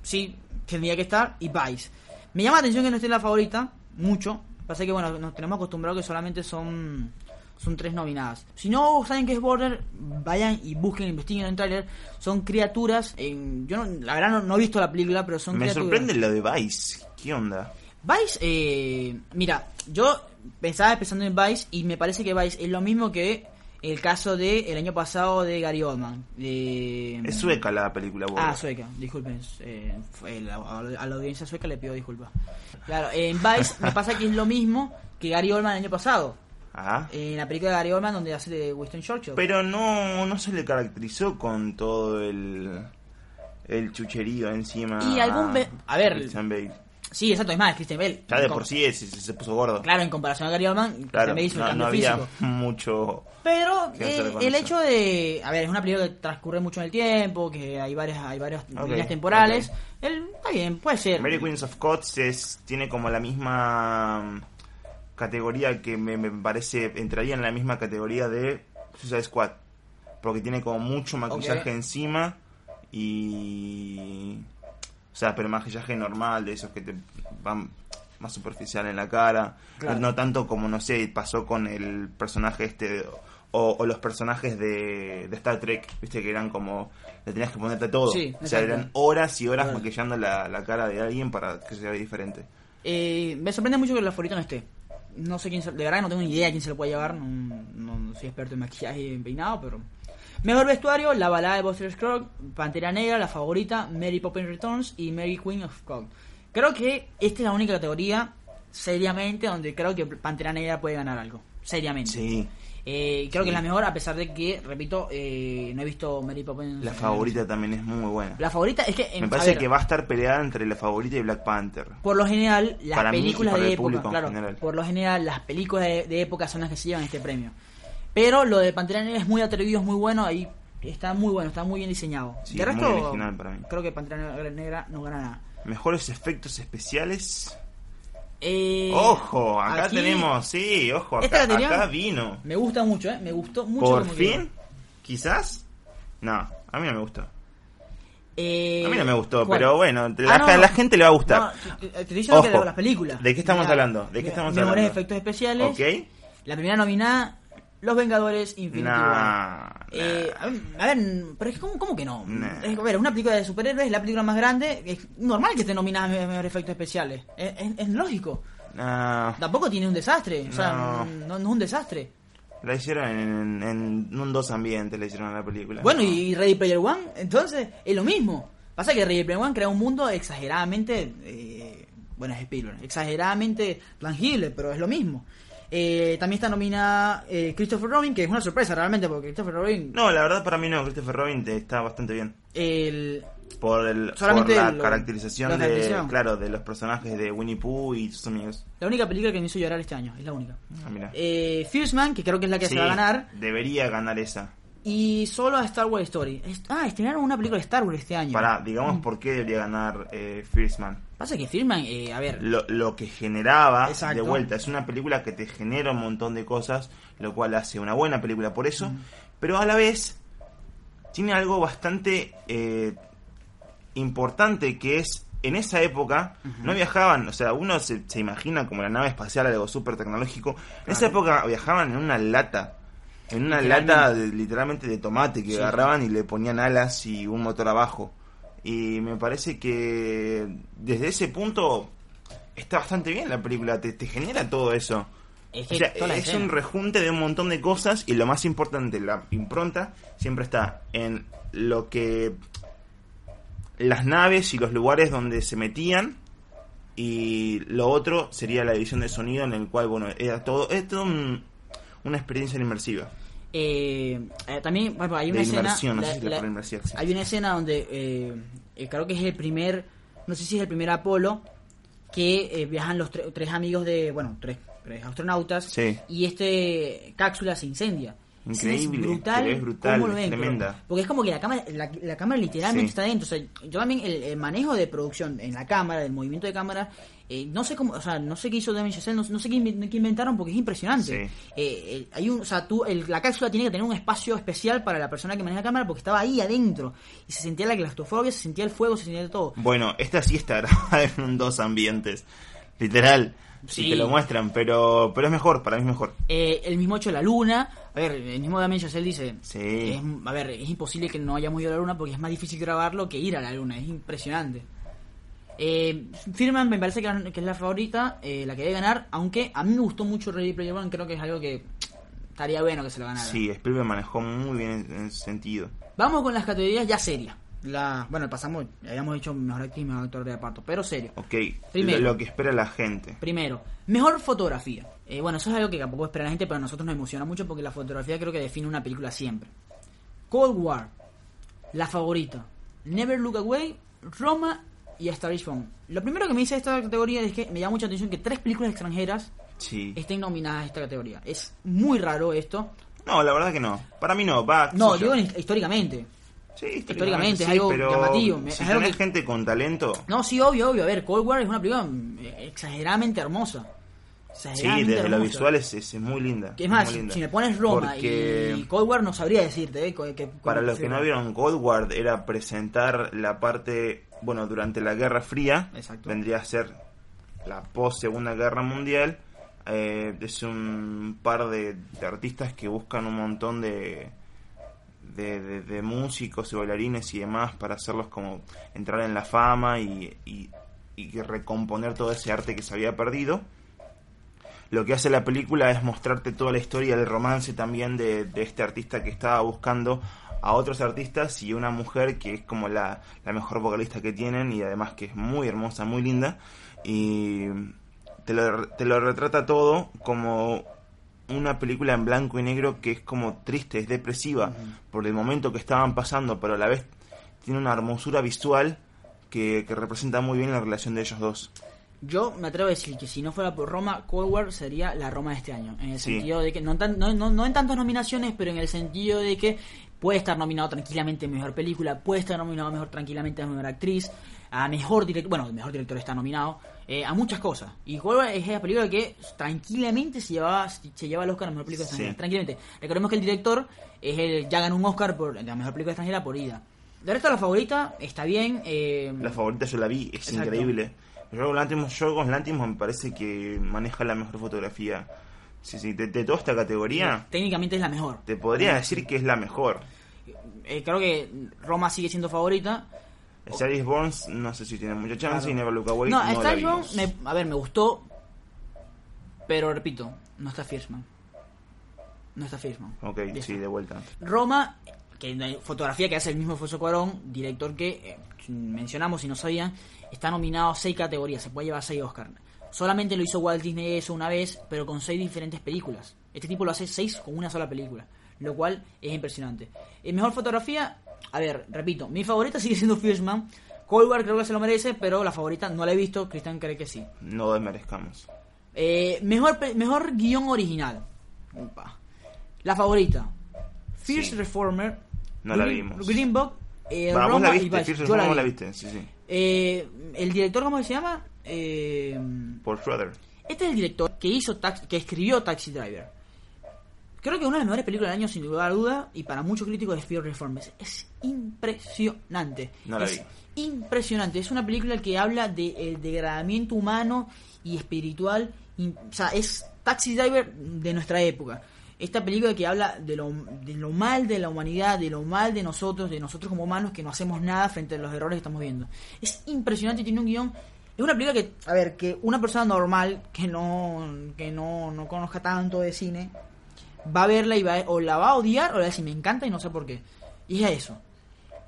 sí tendría que estar, y Vice. Me llama la atención que no esté en la favorita, mucho. Pasa que, bueno, nos tenemos acostumbrados que solamente son son tres nominadas. Si no saben qué es Border, vayan y busquen, investiguen en el trailer. Son criaturas, en, yo no- la verdad no, no he visto la película, pero son Me criaturas. sorprende lo de Vice. ¿Qué onda? Vice, eh, mira, yo pensaba pensando en Vice y me parece que Vice es lo mismo que el caso de el año pasado de Gary Oldman. De, Es sueca la película. Ah, sueca, disculpen. eh, a, la audiencia sueca le pido disculpas. Claro, en Vice me pasa que es lo mismo que Gary Oldman el año pasado. Ajá. En la película de Gary Oldman donde hace de Winston Churchill. Pero no, no se le caracterizó con todo el, el chucherío encima. Y algún a ver. Sí, exacto, es más, Christian Bale. Ya de por sí es- se, puso gordo. Claro, en comparación a Gary Oldman, Claro, Bale hizo el no, cambio no había físico. mucho... Pero eh, el hecho de. A ver, es una película que transcurre mucho en el tiempo, que hay varias, hay varias Ok, líneas temporales. ok. El- está bien, puede ser. Mary Queens of Cots es, tiene como la misma mm, categoría que me, me parece entraría en la misma categoría de Suicide Squad. Porque tiene como mucho maquillaje encima y... O sea, pero maquillaje normal, de esos que te van más superficial en la cara. Claro. No tanto como, no sé, pasó con el personaje este... O, o los personajes de, de Star Trek, viste que eran como... Le tenías que ponerte todo. Sí, o sea, eran horas y horas maquillando la, la cara de alguien para que se vea diferente. Eh, me sorprende mucho que el favorito no esté. No sé quién se, de verdad no tengo ni idea quién se lo puede llevar. No, no- no soy experto en maquillaje y en peinado, pero. Mejor vestuario, la balada de Buster Scruggs, Pantera Negra, la favorita, Mary Poppins Returns y Mary Queen of Scruggs. Creo que esta es la única categoría, seriamente, donde creo que Pantera Negra puede ganar algo. Seriamente. Sí, Eh, creo Sí. que es la mejor, a pesar de que, repito, eh, no he visto Mary Poppins. la favorita también es muy buena. La favorita es que. en- Me parece ver, que va a estar peleada entre la favorita y Black Panther. Por lo general, las Para mí y películas para de el época, claro, por lo general, las películas de, de época son las que se llevan este premio. Pero lo de Pantera Negra es muy atrevido, es muy bueno, ahí está muy bueno, está muy bien diseñado. Sí, de muy resto, original para mí. creo que Pantera Negra- no gana nada. Mejores efectos especiales. Eh, Ojo, acá aquí tenemos, sí, ojo, Esta acá, acá vino. Me gusta mucho, ¿eh? Me gustó mucho. Por como fin, quedó. quizás. No, a mí no me gustó. Eh, A mí no me gustó, ¿cuál? pero bueno, la, Ah, no, no. la gente le va a gustar. No, te, te que Ojo. las películas. ¿De qué estamos Mira, hablando? ¿De qué estamos mejores hablando? efectos especiales. ¿Ok? La primera nominada, Los Vengadores Infinity War. Nah, Eh, a ver, a ver, pero es que, ¿cómo, que no? Nah. Es, a ver, una película de superhéroes es la película más grande. Es normal que a me- mejores efectos especiales. Es, es- es lógico. Tampoco tiene un desastre. O sea, No. no, no es un desastre. La hicieron en, en un dos ambientes, la hicieron a la película. Bueno, No. y Ready Player One, entonces, es lo mismo. Pasa que Ready Player One crea un mundo exageradamente. eh, bueno, es Spielberg. Exageradamente tangible, pero es lo mismo. Eh, también está nominada eh, Christopher Robin, que es una sorpresa realmente, porque Christopher Robin. No, la verdad para mí no, Christopher Robin te- está bastante bien. El, Por, el, por la caracterización la de, claro, de los personajes de Winnie Pooh y sus amigos. la única película que me hizo llorar este año, es la única. Ah, mira. Eh, Fierce Man, que creo que es la que Sí, se va a ganar. Debería ganar esa. Y solo a Star Wars Story. Ah, estrenaron una película de Star Wars este año. Pará, digamos por qué debería ganar eh, First Man. Pasa que Fierce Man, eh, a ver. Lo, lo que generaba, Exacto. de vuelta, es una película que te genera un montón de cosas, lo cual hace una buena película por eso, pero a la vez tiene algo bastante eh, importante que es, en esa época no viajaban, o sea, uno se, se imagina como la nave espacial algo súper tecnológico, en esa época viajaban en una lata. En una Literalmente. lata de, literalmente de tomate que Sí. agarraban y le ponían alas y un motor abajo. Y me parece que desde ese punto está bastante bien la película, te, te genera todo eso. Es O sea, es un rejunte de un montón de cosas y lo más importante, la impronta, siempre está en lo que las naves y los lugares donde se metían y lo otro sería la edición de sonido en el cual, bueno, era todo, es todo un- una experiencia inmersiva. Eh, eh, también, bueno, hay una De escena. no la- la la- hay una escena donde eh, eh, creo que es el primer, no sé si es el primer Apolo, que eh, viajan los tre- tres amigos de, bueno, tres, tres astronautas, Sí. y este cápsula se incendia. Increíble, Es brutal, es brutal, cómo lo es ven, pero- tremenda. porque es como que la cámara, la, la cámara literalmente Sí. está dentro. O sea, yo también el, el manejo de producción en la cámara, del movimiento de cámara, eh, no sé cómo, o sea, no sé qué hizo Damien Chazelle, no, no sé qué, inven- qué inventaron porque es impresionante. Sí. Eh, eh, hay un, o sea, tú, el- la cápsula tiene que tener un espacio especial para la persona que maneja la cámara porque estaba ahí adentro y se sentía la claustrofobia, se sentía el fuego, se sentía todo. Bueno, esta sí está grabada en dos ambientes, literal, si Sí. te lo muestran, pero, pero es mejor, para mí es mejor. Eh, el mismo hecho de la luna, a ver, el mismo Damien Chazelle dice, Sí. es- a ver, es imposible que no hayamos ido a la luna porque es más difícil grabarlo que ir a la luna, es impresionante. Eh, Firman me parece que, que es la favorita, eh, la que debe ganar, aunque a mí me gustó mucho Ready Player One, creo que es algo que estaría bueno que se lo ganara. Sí, Spielberg manejó muy bien en, ese sentido. Vamos con las categorías ya serias. La, bueno, pasamos, habíamos dicho mejor actriz, mejor actor de reparto, pero serio. Ok, Primero. lo, lo que espera la gente. Primero, mejor fotografía. Eh, bueno, eso es algo que tampoco espera la gente, pero a nosotros nos emociona mucho porque la fotografía creo que define una película siempre. Cold War, La Favorita, Never Look Away, Roma y A Star is Born. Lo primero que me dice esta categoría es que me llama mucha atención que tres películas extranjeras Sí. estén nominadas a esta categoría. Es muy raro esto. No, la verdad que no. Para mí no. Va, No, digo en- históricamente. Sí, históricamente, es sí, algo pero llamativo. Si Es algo tenés que- gente con talento, No, sí, obvio, obvio. A ver, Cold War es una película eh, exageradamente hermosa. sí, Exageradamente desde lo hermosa. visual es, es muy linda. Que es más, linda. si me pones Roma Porque y Cold War no sabría decirte, ¿eh? Que- que- Para los sí, que no vieron Cold War, era presentar la parte, bueno, durante la Guerra Fría, Exacto. vendría a ser la post Segunda Guerra Mundial. Eh, es un par de, de artistas que buscan un montón de, de, de- de músicos y bailarines y demás para hacerlos como entrar en la fama y, y, y que recomponer todo ese arte que se había perdido. Lo que hace la película es mostrarte toda la historia del romance también de, de este artista que estaba buscando a otros artistas y una mujer que es como la, la mejor vocalista que tienen y además que es muy hermosa, muy linda. Y te lo, te lo retrata todo como una película en blanco y negro que es como triste, es depresiva por el momento que estaban pasando, pero a la vez tiene una hermosura visual que, que representa muy bien la relación de ellos dos. Yo me atrevo a decir que si no fuera por Roma, Cold War sería la Roma de este año. En el Sí. sentido de que, no, tan- no, no, no en tantas nominaciones, pero en el sentido de que puede estar nominado tranquilamente a Mejor Película, puede estar nominado mejor tranquilamente a Mejor Actriz, a Mejor Director, bueno, el Mejor Director está nominado, eh, a muchas cosas. Y War es la película que tranquilamente se llevaba, se lleva el Oscar a Mejor Película Sí. Extranjera. Tranquilamente. Recordemos que el director es el, ya ganó un Oscar por la Mejor Película Extranjera por Ida. De resto, la favorita está bien. Eh, La favorita yo la vi, es Exacto. increíble. Yo Lantimos, yo con Lantimos me parece que maneja la mejor fotografía. Sí, sí, de, de toda esta categoría, técnicamente es la mejor. te podría decir que es la mejor. Eh, creo que Roma sigue siendo favorita. Is Born, no sé si tiene mucha chance, Claro. y Never Look Away no, no, me- a ver, me gustó. Pero repito, no está Fiersman. No está Fiersman. Ok, sí, de vuelta. Roma, que fotografía que hace el mismo Alfonso Cuarón, director que eh, mencionamos si no sabían, está nominado a seis categorías, se puede llevar seis Oscars. Solamente lo hizo Walt Disney eso una vez, pero con seis diferentes películas. Este tipo lo hace seis con una sola película, lo cual es impresionante. Eh, mejor fotografía, a ver, repito, mi favorita sigue siendo Fiersman. Cold War creo que se lo merece, pero la favorita no la he visto, Cristian cree que sí. No desmerezcamos. Eh, mejor, mejor guion original. La favorita. Fierce Sí. Reformer. No la vimos. Green Book. eh, Roma la viste. Fierce Yo la vi. la viste, sí, sí. Eh, el director, ¿cómo se llama? Eh, Por Schroeder. este es el director que hizo que escribió Taxi Driver. Creo que una de las mejores películas del año, sin lugar a duda, y para muchos críticos es Fear Reformers. Es impresionante. No la es vi. impresionante. Es una película que habla del degradamiento humano y espiritual. y- o sea, es Taxi Driver de nuestra época. Esta película que habla de lo, de lo mal de la humanidad, de lo mal de nosotros, de nosotros como humanos que no hacemos nada frente a los errores que estamos viendo. Es impresionante, tiene un guion es una película que, a ver, que una persona normal que no que no, no conozca tanto de cine va a verla y va a- o la va a odiar o la va a decir me encanta y no sé por qué. Y es eso.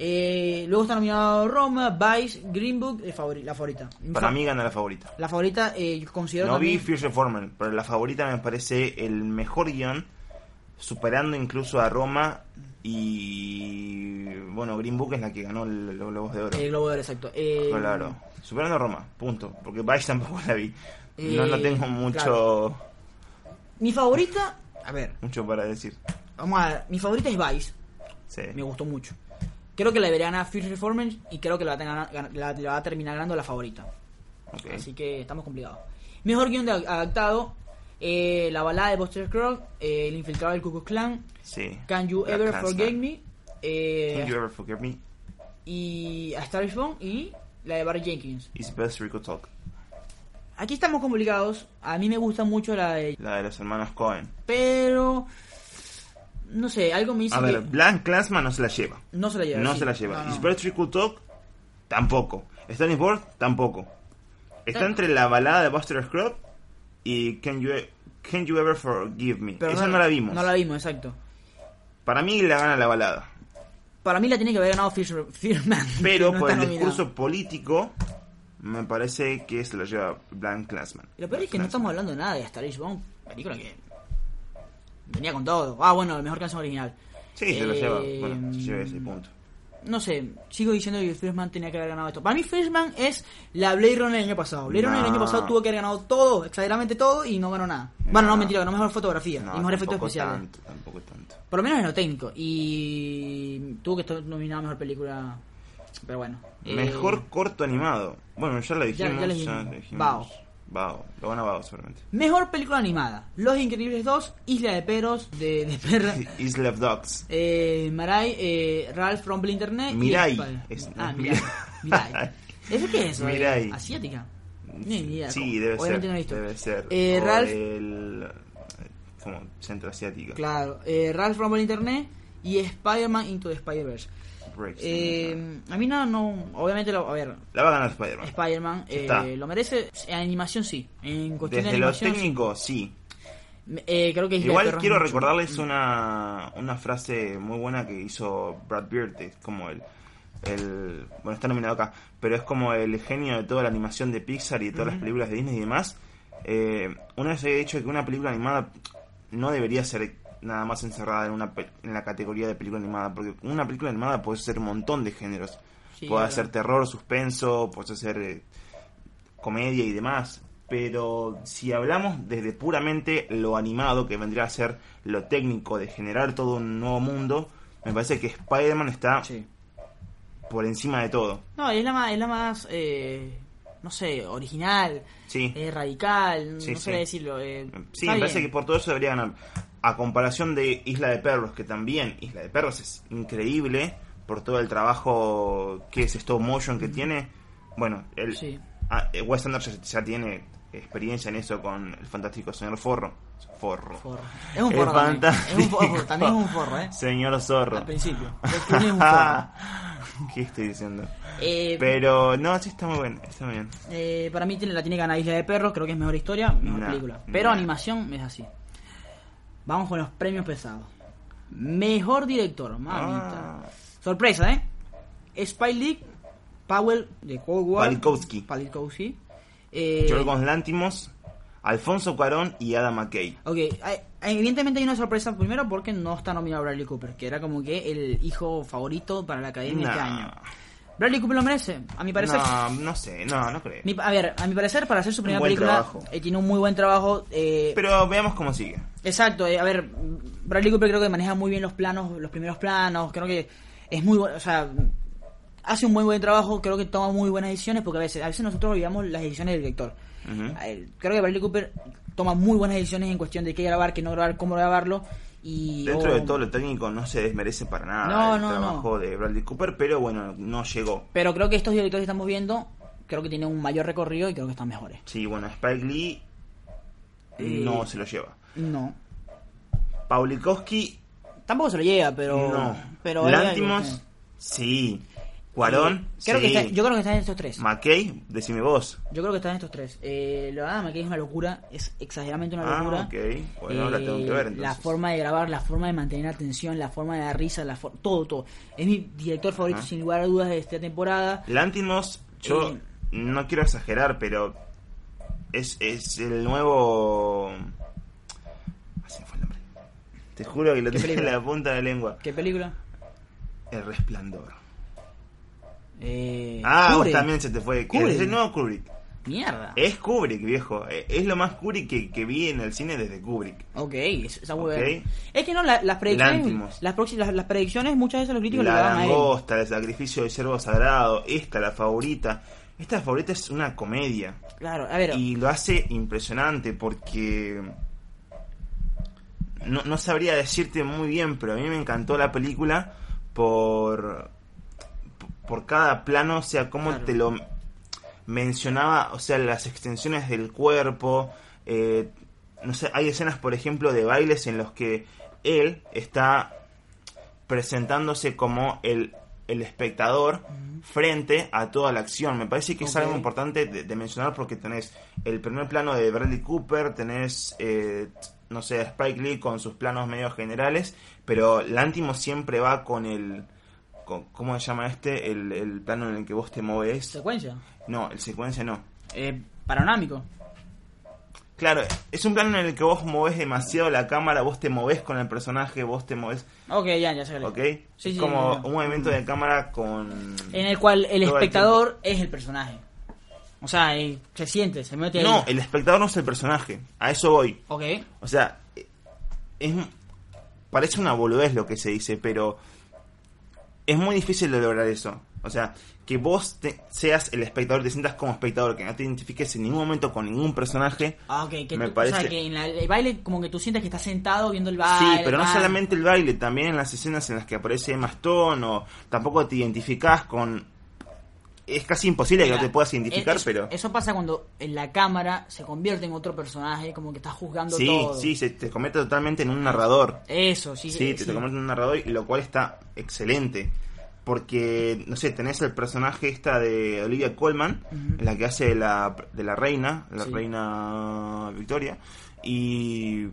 Eh, luego está nominado Roma, Vice, Green Book, eh, favori- la favorita. Para fa- mí gana la favorita. La favorita, eh, yo considero No vi. Fierce Reformer, pero la favorita me parece el mejor guion, superando incluso a Roma y... Bueno, Green Book es la que ganó el- los Globos de Oro. El Globo de Oro, exacto. Eh, Claro, superando a Roma, punto. Porque Vice tampoco la vi. No, no Eh, tengo mucho, claro. Mi favorita, a ver, mucho para decir. vamos a ver. Mi favorita es Vice. Sí. Me gustó mucho. Creo que la debería ganar Fierce Reformers y creo que la, va a tener- la- la va a terminar ganando la favorita. Ok. Así que estamos complicados. Mejor guion de adaptado. Eh, la balada de Buster Scruggs, eh, El infiltrado del Ku Klux Klan, Sí. Can You Ever Klansman. Forget Me, eh, Can you ever forgive me? y A Star is Born y la de Barry Jenkins. It's best could talk. Aquí estamos complicados. A mí me gusta mucho la de... La de los hermanos Cohen. Pero... No sé, algo me dice A que ver, Blank Clansman no se la lleva. no se la lleva. No sí. se la lleva. No, no. Is Best Could Talk tampoco. Stanley Board tampoco. Está entre la balada de Buster Scruggs y Can You, Can you Ever Forgive Me. Pero Esa no la vimos. No la vimos, exacto. Para mí la gana la balada. Para mí la tiene que haber ganado Fisher, Fearman. Pero no por el nominado. discurso político, me parece que se lo lleva Blank Clansman. Lo peor es que no estamos hablando de nada de Star Born, película que venía con todo. Ah, bueno, la mejor canción original. Sí, se lo lleva. Bueno, se lleva ese punto. No sé, sigo diciendo que First Man tenía que haber ganado esto. Para mí First Man es la Blade Runner del año pasado. Blade Runner del año pasado tuvo que haber ganado todo, exageradamente todo, y no ganó nada. Bueno, no, mentira, ganó mejor fotografía No, y mejor efectos tampoco especiales. tanto, tampoco tanto. Por lo menos en lo técnico. Y tuvo que estar nominada a mejor película. Pero bueno. eh, Mejor corto animado. Bueno, ya lo dijimos. ya ya dijimos. dijimos. Bao. Bao. Lo van a Bao seguramente. Mejor película animada. Los Increíbles 2, Isla de Perros, de, de Perra. Isle of Dogs. Eh, Marai, eh, Ralph from Internet. Mirai. Y Es- ah, Mirai. Mirai. ¿Eso qué es? eso? Eh, Mirai. ¿Asiática? Ni idea. Sí, debe Obviamente ser. no he visto. Debe ser. Eh, O Ralph, del- como centro asiático. claro. Eh, Ralph from Internet y Spider-Man Into the Spider-Verse. Breaks. Eh, a mí no, no, obviamente, lo, a ver, La va a ganar Spider-Man. Eh, lo merece. En animación sí. En cuestión Desde de lo técnico, sí. Eh, creo que Igual quiero mucho. recordarles una, una frase muy buena que hizo Brad Bird, es como el, el... Bueno, está nominado acá, pero es como el genio de toda la animación de Pixar y de todas las películas de Disney y demás. Eh, una vez había dicho que una película animada no debería ser nada más encerrada en, una, pe- en la categoría de película animada, porque una película animada puede ser un montón de géneros. Sí, puede ser terror, suspenso, puede ser eh, comedia y demás. Pero si hablamos desde puramente lo animado, que vendría a ser lo técnico de generar todo un nuevo mundo, me parece que Spider-Man está Sí. por encima de todo. No, es la más, es la más eh, no sé, original, Sí, eh, radical, no sé decirlo. eh, sí me parece que por todo eso debería ganar. A comparación de Isla de Perros, que también Isla de Perros es increíble por todo el trabajo que es stop motion que tiene. Bueno, el, Sí. ah, eh, Wes Anderson ya, ya tiene experiencia en eso con el fantástico señor Forro. Forro. Forro. Es un forro también. Es un forro, también es un forro, ¿eh? Señor Zorro. Al principio. Después es un forro. ¿Qué estoy diciendo? Eh, Pero no, sí está muy bien, está muy bien. eh, para mí tiene- la tiene que ganar Isla de Perros, creo que es mejor historia, mejor Nah, película. Pero nah. animación es así. Vamos con los premios pesados. Mejor director, mamita. Ah, Sorpresa, ¿eh? Spike Lee, Powell de Cold War. Palikowski. Palikowski. Eh, Yorgos Lántimos, Alfonso Cuarón y Adam McKay. Ok, hay- evidentemente hay una sorpresa primero porque no está nominado Bradley Cooper, que era como que el hijo favorito para la academia este Nah. año. Bradley Cooper lo merece, a mi parecer. No, no sé, no, no creo. Mi- a ver, a mi parecer, para hacer su primera película, eh, tiene un muy buen trabajo. eh, Pero veamos cómo sigue. Exacto, eh, a ver, Bradley Cooper creo que maneja muy bien los planos, los primeros planos, creo que es muy bueno, o sea, hace un muy buen trabajo, creo que toma muy buenas decisiones, porque a veces, a veces nosotros olvidamos las decisiones del director. Él- Creo que Bradley Cooper toma muy buenas decisiones en cuestión de qué grabar, qué no grabar, cómo grabarlo. Y, Dentro de todo lo técnico no se desmerece para nada No, el no, trabajo de Bradley Cooper, pero bueno, no llegó. Pero creo que estos directores que estamos viendo, creo que tienen un mayor recorrido y creo que están mejores. Sí, bueno, Spike Lee Eh, no se lo lleva. No. Paulikowski, Tampoco se lo lleva, pero... no. pero Lántimos, sí. Cuarón, Creo que está- yo creo que están en estos tres. McKay, decime vos. Yo creo que están estos tres. Eh, lo de Adam McKay es una locura, es exageradamente una Ah, locura. ok. Bueno, la tengo que Eh, ver entonces. La forma de grabar, la forma de mantener atención, la forma de dar risa, la todo, todo. Es mi director favorito sin lugar a dudas de esta temporada. Lántimos, yo Eh. no quiero exagerar, pero es, es el nuevo... Ah, se me fue el nombre. Te juro que lo ¿Qué tengo en la punta de la lengua. ¿Qué película? El Resplandor. Eh, Ah, vos también se te fue. Kubrick. Es el nuevo Kubrick. Mierda. Es Kubrick, viejo. Eh, Es lo más Kubrick que, que vi en el cine desde Kubrick. Ok, es- está muy Ok. bien. Es que no, la- las predicciones, las, proxi- las, las predicciones muchas veces los críticos le La daban a él. langosta, el sacrificio del cervo sagrado. Esta, la favorita. Esta favorita es una comedia. Claro, a ver, Y lo hace impresionante porque... No, no sabría decirte muy bien, pero a mí me encantó la película por... Por cada plano, o sea, cómo Claro. te lo mencionaba, o sea, las extensiones del cuerpo. eh, no sé, hay escenas, por ejemplo, de bailes en los que él está presentándose como el, el espectador frente a toda la acción. Me parece que es algo importante de, de mencionar porque tenés el primer plano de Bradley Cooper, tenés, eh, no sé, Spike Lee con sus planos medio generales, pero Lántimo siempre va con el... ¿Cómo se llama este? El, el plano en el que vos te moves. secuencia. No, el secuencia no. Eh, panorámico. Claro, es un plano en el que vos movés demasiado la cámara, vos te movés con el personaje, vos te movés, Ok, ya, ya sé. ¿ok? Sí, es sí, como un movimiento de cámara con... En el cual el espectador es el personaje. O sea, eh, se siente, se mete ahí. No, el espectador no es el personaje, a eso voy. Ok. O sea, es parece una boludez lo que se dice, pero es muy difícil de lograr eso. O sea, que vos te- seas el espectador, te sientas como espectador, que no te identifiques en ningún momento con ningún personaje. Ah, ok. Que Me tú- O parece- sea, que en la- el baile como que tú sientes que estás sentado viendo el baile. Sí, pero no solamente el baile, también en las escenas en las que aparece Emma Stone o tampoco te identificás con... Es casi imposible que no te puedas identificar, pero... Eso pasa cuando en la cámara se convierte en otro personaje, como que estás juzgando Sí, todo. sí, se te convierte totalmente en un narrador. Eso, sí. Sí, te, sí. te convierte en un narrador y lo cual está excelente. Porque, no sé, tenés el personaje esta de Olivia Colman, la que hace de la, de la reina, la Sí. reina Victoria, y...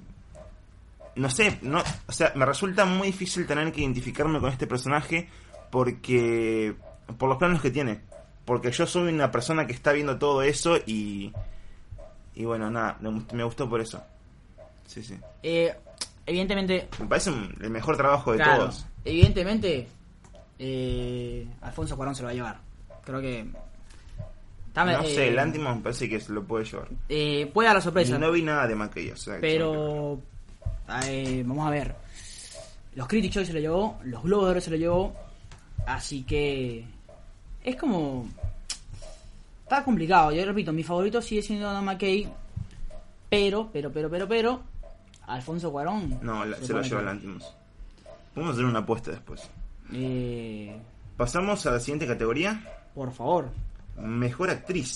No sé, no, o sea, me resulta muy difícil tener que identificarme con este personaje porque... por los planos que tiene. Porque yo soy una persona que está viendo todo eso y... Y bueno, nada, me gust- me gustó por eso. Sí, sí. Eh, evidentemente, Me parece un- el mejor trabajo de claro, todos. evidentemente, eh, Alfonso Cuarón se lo va a llevar. Creo que... Dame, no sé, eh, el Lantimos me parece que se lo puede llevar. eh, puede dar la Y sorpresa. no vi nada de McKay, o sea, Pero eh, vamos a ver. Los Critics Choice se lo llevó, los Globos se lo llevó. Así que es como está complicado. Yo repito, mi favorito sigue siendo Adam McKay, pero, pero, pero, pero, pero, Alfonso Cuarón. No, la- se se lo lleva Lantimos. Vamos a hacer una apuesta después. Eh, Pasamos a la siguiente categoría. por favor. Mejor actriz.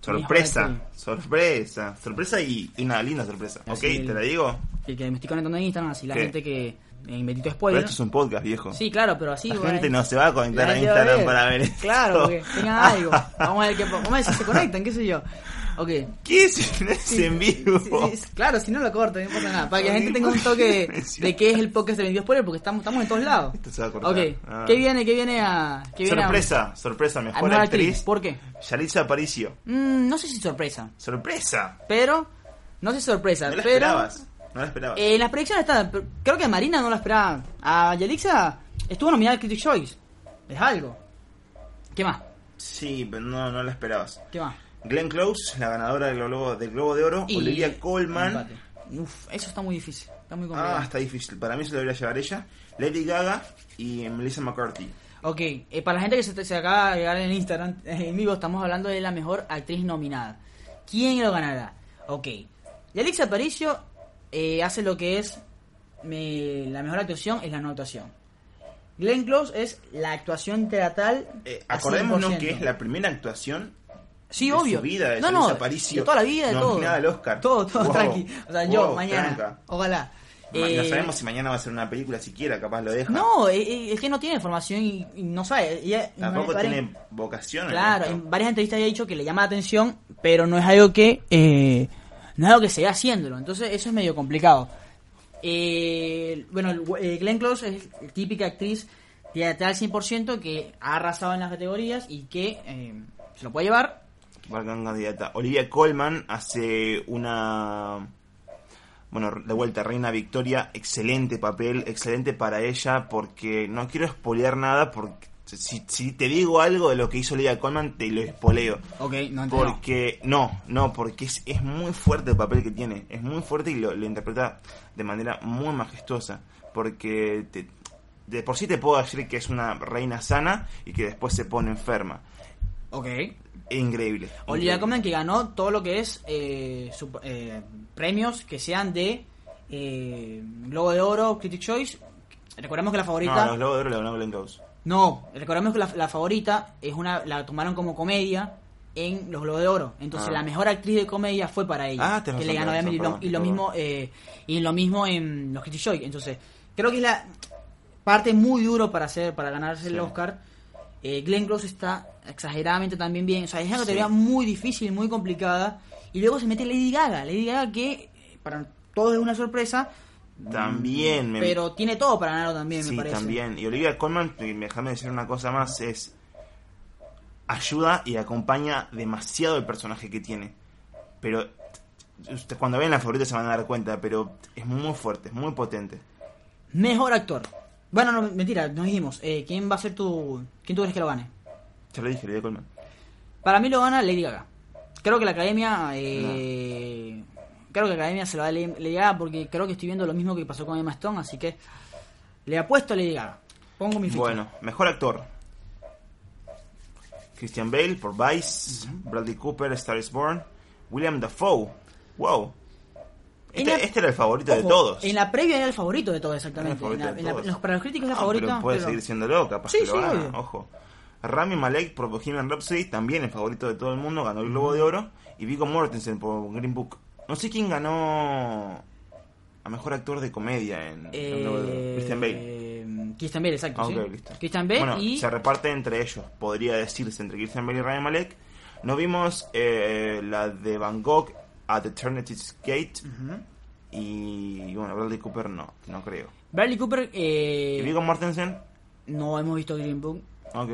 Sorpresa, Mejor sorpresa, sorpresa y, y una linda sorpresa. Así ok, el- te la digo. El que me estoy conectando en Instagram, así la ¿Qué? gente que en Betito Pero Spoiler. esto es un podcast, viejo. Sí, claro, pero así. la bueno, gente no se va a conectar a Instagram ver. para ver esto. Claro, que tengan algo. Vamos a ver, qué, vamos a ver si se conectan, qué sé yo. Ok. ¿Qué es? No es Sí, en vivo. sí, sí, claro, si no lo corto, no pasa nada. Para que la gente tenga un toque de, de qué es el podcast de 22 spoiler, porque estamos, estamos en todos lados. Esto se va a cortar. Ok, Ah. ¿qué viene, qué viene a. Qué viene a- sorpresa, sorpresa, a mejor mejor actriz. ¿Por qué? Yalitza Aparicio. Mm, no sé si sorpresa, Sorpresa. pero. No sé sorpresa, No la pero. esperabas. No la esperabas. Eh, las predicciones están. Creo que a Marina no la esperaba. A Yalixa estuvo nominada al Critic Choice. Es algo. ¿Qué más? Sí, pero no, no la esperabas. ¿Qué más? Glenn Close, la ganadora del Globo, del Globo de Oro. Y- Olivia Colman. Uf, eso está muy difícil. Está muy complicado. Ah, está difícil. Para mí se lo debería llevar ella. Lady Gaga y Melissa McCarthy. Ok, eh, para la gente que se, se acaba de llegar en Instagram, en vivo, estamos hablando de la mejor actriz nominada. ¿Quién lo ganará? Ok, Yalixa Aparicio eh, hace lo que es me- la mejor actuación, es la no actuación. Glenn Close es la actuación teatral. Eh, acordémonos 100%. que es la primera actuación Sí, de obvio. su vida, de no, no, Aparicio, de toda la vida, de todo. nominada al Oscar. Todo, todo Wow, tranqui. O sea, yo mañana. tranca. Ojalá. Ma- Eh, No sabemos si mañana va a ser una película siquiera, capaz lo deja. No, eh, eh, es que no tiene información y, y no sabe. Ella, Tampoco tiene vocación. en Claro, esto. en varias entrevistas había dicho que le llama la atención, pero no es algo que eh, no es algo que se vea haciéndolo. Entonces eso es medio complicado. Eh, bueno, eh, Glenn Close es típica actriz teatral 100% que ha arrasado en las categorías y que eh, se lo puede llevar. Candidata. Olivia Colman hace una. Bueno, de vuelta, Reina Victoria, excelente papel, excelente para ella, porque no quiero spoilear nada, porque si, si te digo algo de lo que hizo Olivia Colman, te lo espoleo. Ok, no entiendo. Porque, no, no, porque es, es muy fuerte el papel que tiene, es muy fuerte y lo, lo interpreta de manera muy majestuosa, porque te- de por sí te puedo decir que es una reina sana y que después se pone enferma. Ok. Increíble. Olivia. Colman que ganó todo lo que es eh, su- eh, premios que sean de eh, Globo de Oro, Critic Choice. Recordemos que la favorita... No, los Globos de Oro le ganó Glenn Close. No, recordemos que la, la favorita es una la tomaron como comedia en los Globos de Oro. Entonces Ah. la mejor actriz de comedia fue para ella, Ah, que le ganó a Emily razón, Blunt. Y lo mismo eh, y lo mismo en los Critics' Choice. Entonces creo que es la parte muy duro para hacer para ganarse el Sí. Oscar. Eh, Glenn Close está exageradamente también bien. O sea, es una Sí. categoría muy difícil, muy complicada. Y luego se mete Lady Gaga. Lady Gaga que eh, para todos es una sorpresa. También me... Pero tiene todo para ganarlo también, sí, me parece. también. Y Olivia Colman, déjame decir una cosa más, es... Ayuda y acompaña demasiado el personaje que tiene. pero usted, cuando vean la favorita se van a dar cuenta, pero es muy fuerte, es muy potente. Mejor actor. Bueno, no, mentira, nos dijimos. Eh, ¿Quién va a ser tu. ¿Quién tú crees que lo gane? Ya lo dije, le di a Colman. Para mí lo gana Lady Gaga. Creo que la academia. eh, Creo que la academia se lo da a Lady Gaga porque creo que estoy viendo lo mismo que pasó con Emma Stone, así que. Le apuesto a Lady Gaga. Pongo mi ficha. Bueno, mejor actor. Christian Bale por Vice, Bradley Cooper, Star is Born, William Dafoe. Wow. Este, la- este era el favorito de todos. En la previa era el favorito de todos, exactamente. En la- en la- todos. los- para los críticos es la No, favorita. pero puede pero- seguir siéndolo, capaz Sí, que lo sí, gana, obvio. ojo. Rami Malek por Bohemian Rhapsody, también el favorito de todo el mundo, ganó el Globo de Oro. Y Viggo Mortensen por Green Book. No sé quién ganó a mejor actor de comedia en. Eh, Christian Bale. Christian Bale, exacto. Ah, sí. listo. Christian Bale bueno, y. se reparte entre ellos, podría decirse, entre Christian Bale y Rami Malek. No vimos eh, la de Van Gogh at Eternity's Gate. Y bueno, Bradley Cooper no, no creo. Bradley Cooper. Eh, Y Viggo Mortensen, no hemos visto Green Book, ok.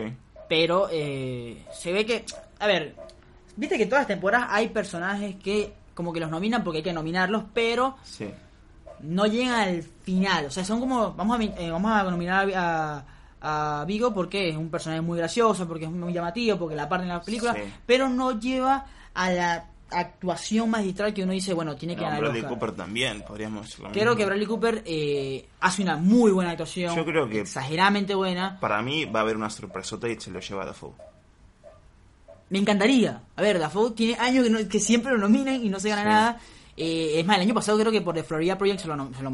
pero eh, se ve que. A ver, viste que todas las temporadas hay personajes que como que los nominan porque hay que nominarlos, pero Sí. no llegan al final. O sea, son como. Vamos a, eh, vamos a nominar a, a Vigo porque es un personaje muy gracioso, porque es muy llamativo, porque la parte en la película, Sí. pero no lleva a la actuación magistral que uno dice, bueno, tiene que No, ganar Bradley Oscar. Cooper también, podríamos. Creo mismo. que Bradley Cooper eh, hace una muy buena actuación. Yo creo que- Exageradamente buena. Para mí va a haber una sorpresota y se lo lleva a Dafoe. Me encantaría. A ver, Dafoe tiene años que, no- que siempre lo nominan y no se gana Sí. nada. Eh, es más, el año pasado creo que por The Florida Project se lo, se lo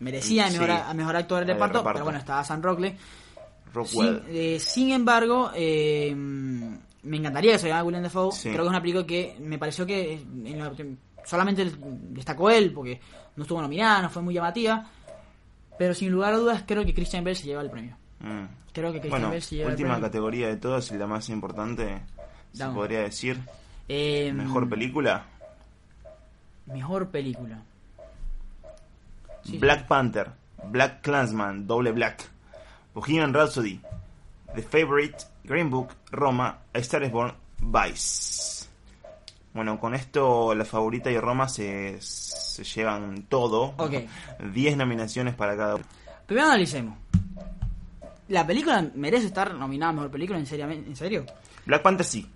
merecía a Sí. mejor, a mejor actor de De reparto, reparto. pero bueno, estaba Sam Rockley. Rockwell. Sin, eh, sin embargo, eh, me encantaría que se llamara William Dafoe. Sí. Creo que es una película que me pareció que, en la- solamente destacó él, porque no estuvo nominada, no fue muy llamativa. Pero sin lugar a dudas, creo que Christian Bale se lleva el premio. Mm. Creo que Christian Bueno, Bale se lleva el última premio. categoría de todas y la más importante, se podría decir. Eh, Mejor película. Mejor película. Sí, Black Panther, Black Clansman, Doble Black, Bohemian Rhapsody, The Favorite, Green Book, Roma, A Star is Born, Vice. Bueno, con esto la favorita y Roma se, se llevan todo. Ok. 10 nominaciones para cada uno. Primero analicemos. ¿La película merece estar nominada a Mejor Película? ¿En, seriamente- ¿En serio? Black Panther sí,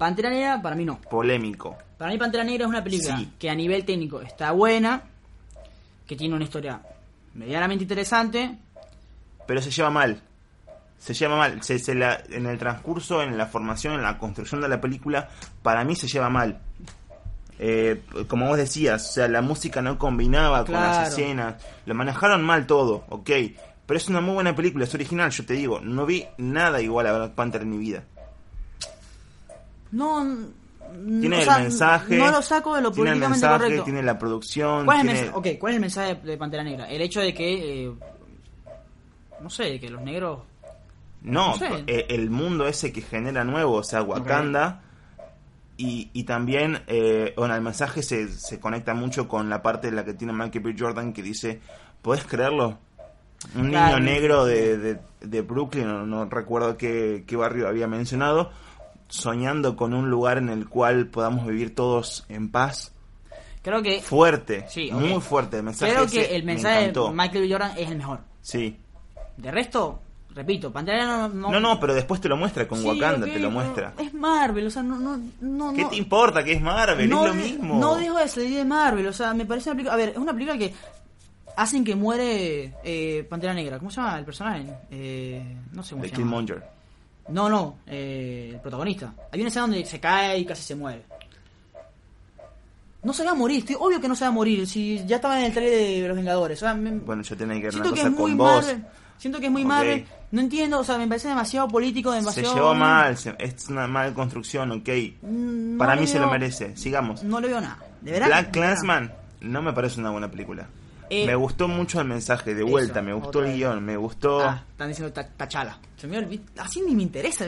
Pantera Negra, para mí no. polémico. Para mí Pantera Negra es una película Sí. que a nivel técnico está buena, que tiene una historia medianamente interesante. pero se lleva mal. Se lleva mal. Se, se la, en el transcurso, en la formación, en la construcción de la película, para mí se lleva mal. Eh, como vos decías, o sea, la música no combinaba con las escenas. Lo manejaron mal todo, ok. Pero es una muy buena película, es original, yo te digo. No vi nada igual a Black Panther en mi vida. No. Tiene o el sea, mensaje. No lo saco de lo tiene el mensaje, correcto. tiene la producción. ¿Cuál, es el tiene- mensaje, ok, ¿Cuál es el mensaje de Pantera Negra? El hecho de que. eh, no sé, de que los negros. No, No sé. eh, el mundo ese que genera nuevo, o sea, Wakanda. Y, y también, eh, bueno, el mensaje se, se conecta mucho con la parte de la que tiene Michael B. Jordan que dice, ¿puedes creerlo? Un niño negro de, de, de Brooklyn, no, no recuerdo qué, qué barrio había mencionado, soñando con un lugar en el cual podamos vivir todos en paz. Creo que. Fuerte, Sí, muy fuerte el mensaje. Creo que el me mensaje de. Michael. Jordan es el mejor. Sí. De resto, repito, Pantera Negra no. No, no, pero después te lo muestra con Sí, Wakanda, te lo muestra. Es Marvel, o sea, no. no, no ¿Qué no- te importa que es Marvel? no, es lo mismo. No dejo de salir de Marvel, o sea, me parece una película. A ver, es una película que hacen que muere eh, Pantera Negra. ¿Cómo se llama el personaje? Eh, no sé cómo de se llama. Killmonger. No, no, eh, el protagonista. Hay una escena donde se cae y casi se muere. No se va a morir, estoy obvio que no se va a morir. Si ya estaba en el trailer de los Vengadores. O sea, me- Bueno, yo tenía que ver una siento que cosa es muy con vos. Siento que es muy Ok. Marvel. No entiendo, o sea, me parece demasiado político, Se demasiado. llevó mal, se- es una mala construcción, ok. Mm, no Para mí se lo merece. Sigamos. No le veo nada. ¿De verdad? Black. Clansman no me parece una buena película. Eh, me gustó mucho el mensaje, de eso, vuelta, me gustó el guion, me gustó... Ah, están diciendo ta- Tachala. Se me olvidó. Así ni me interesa.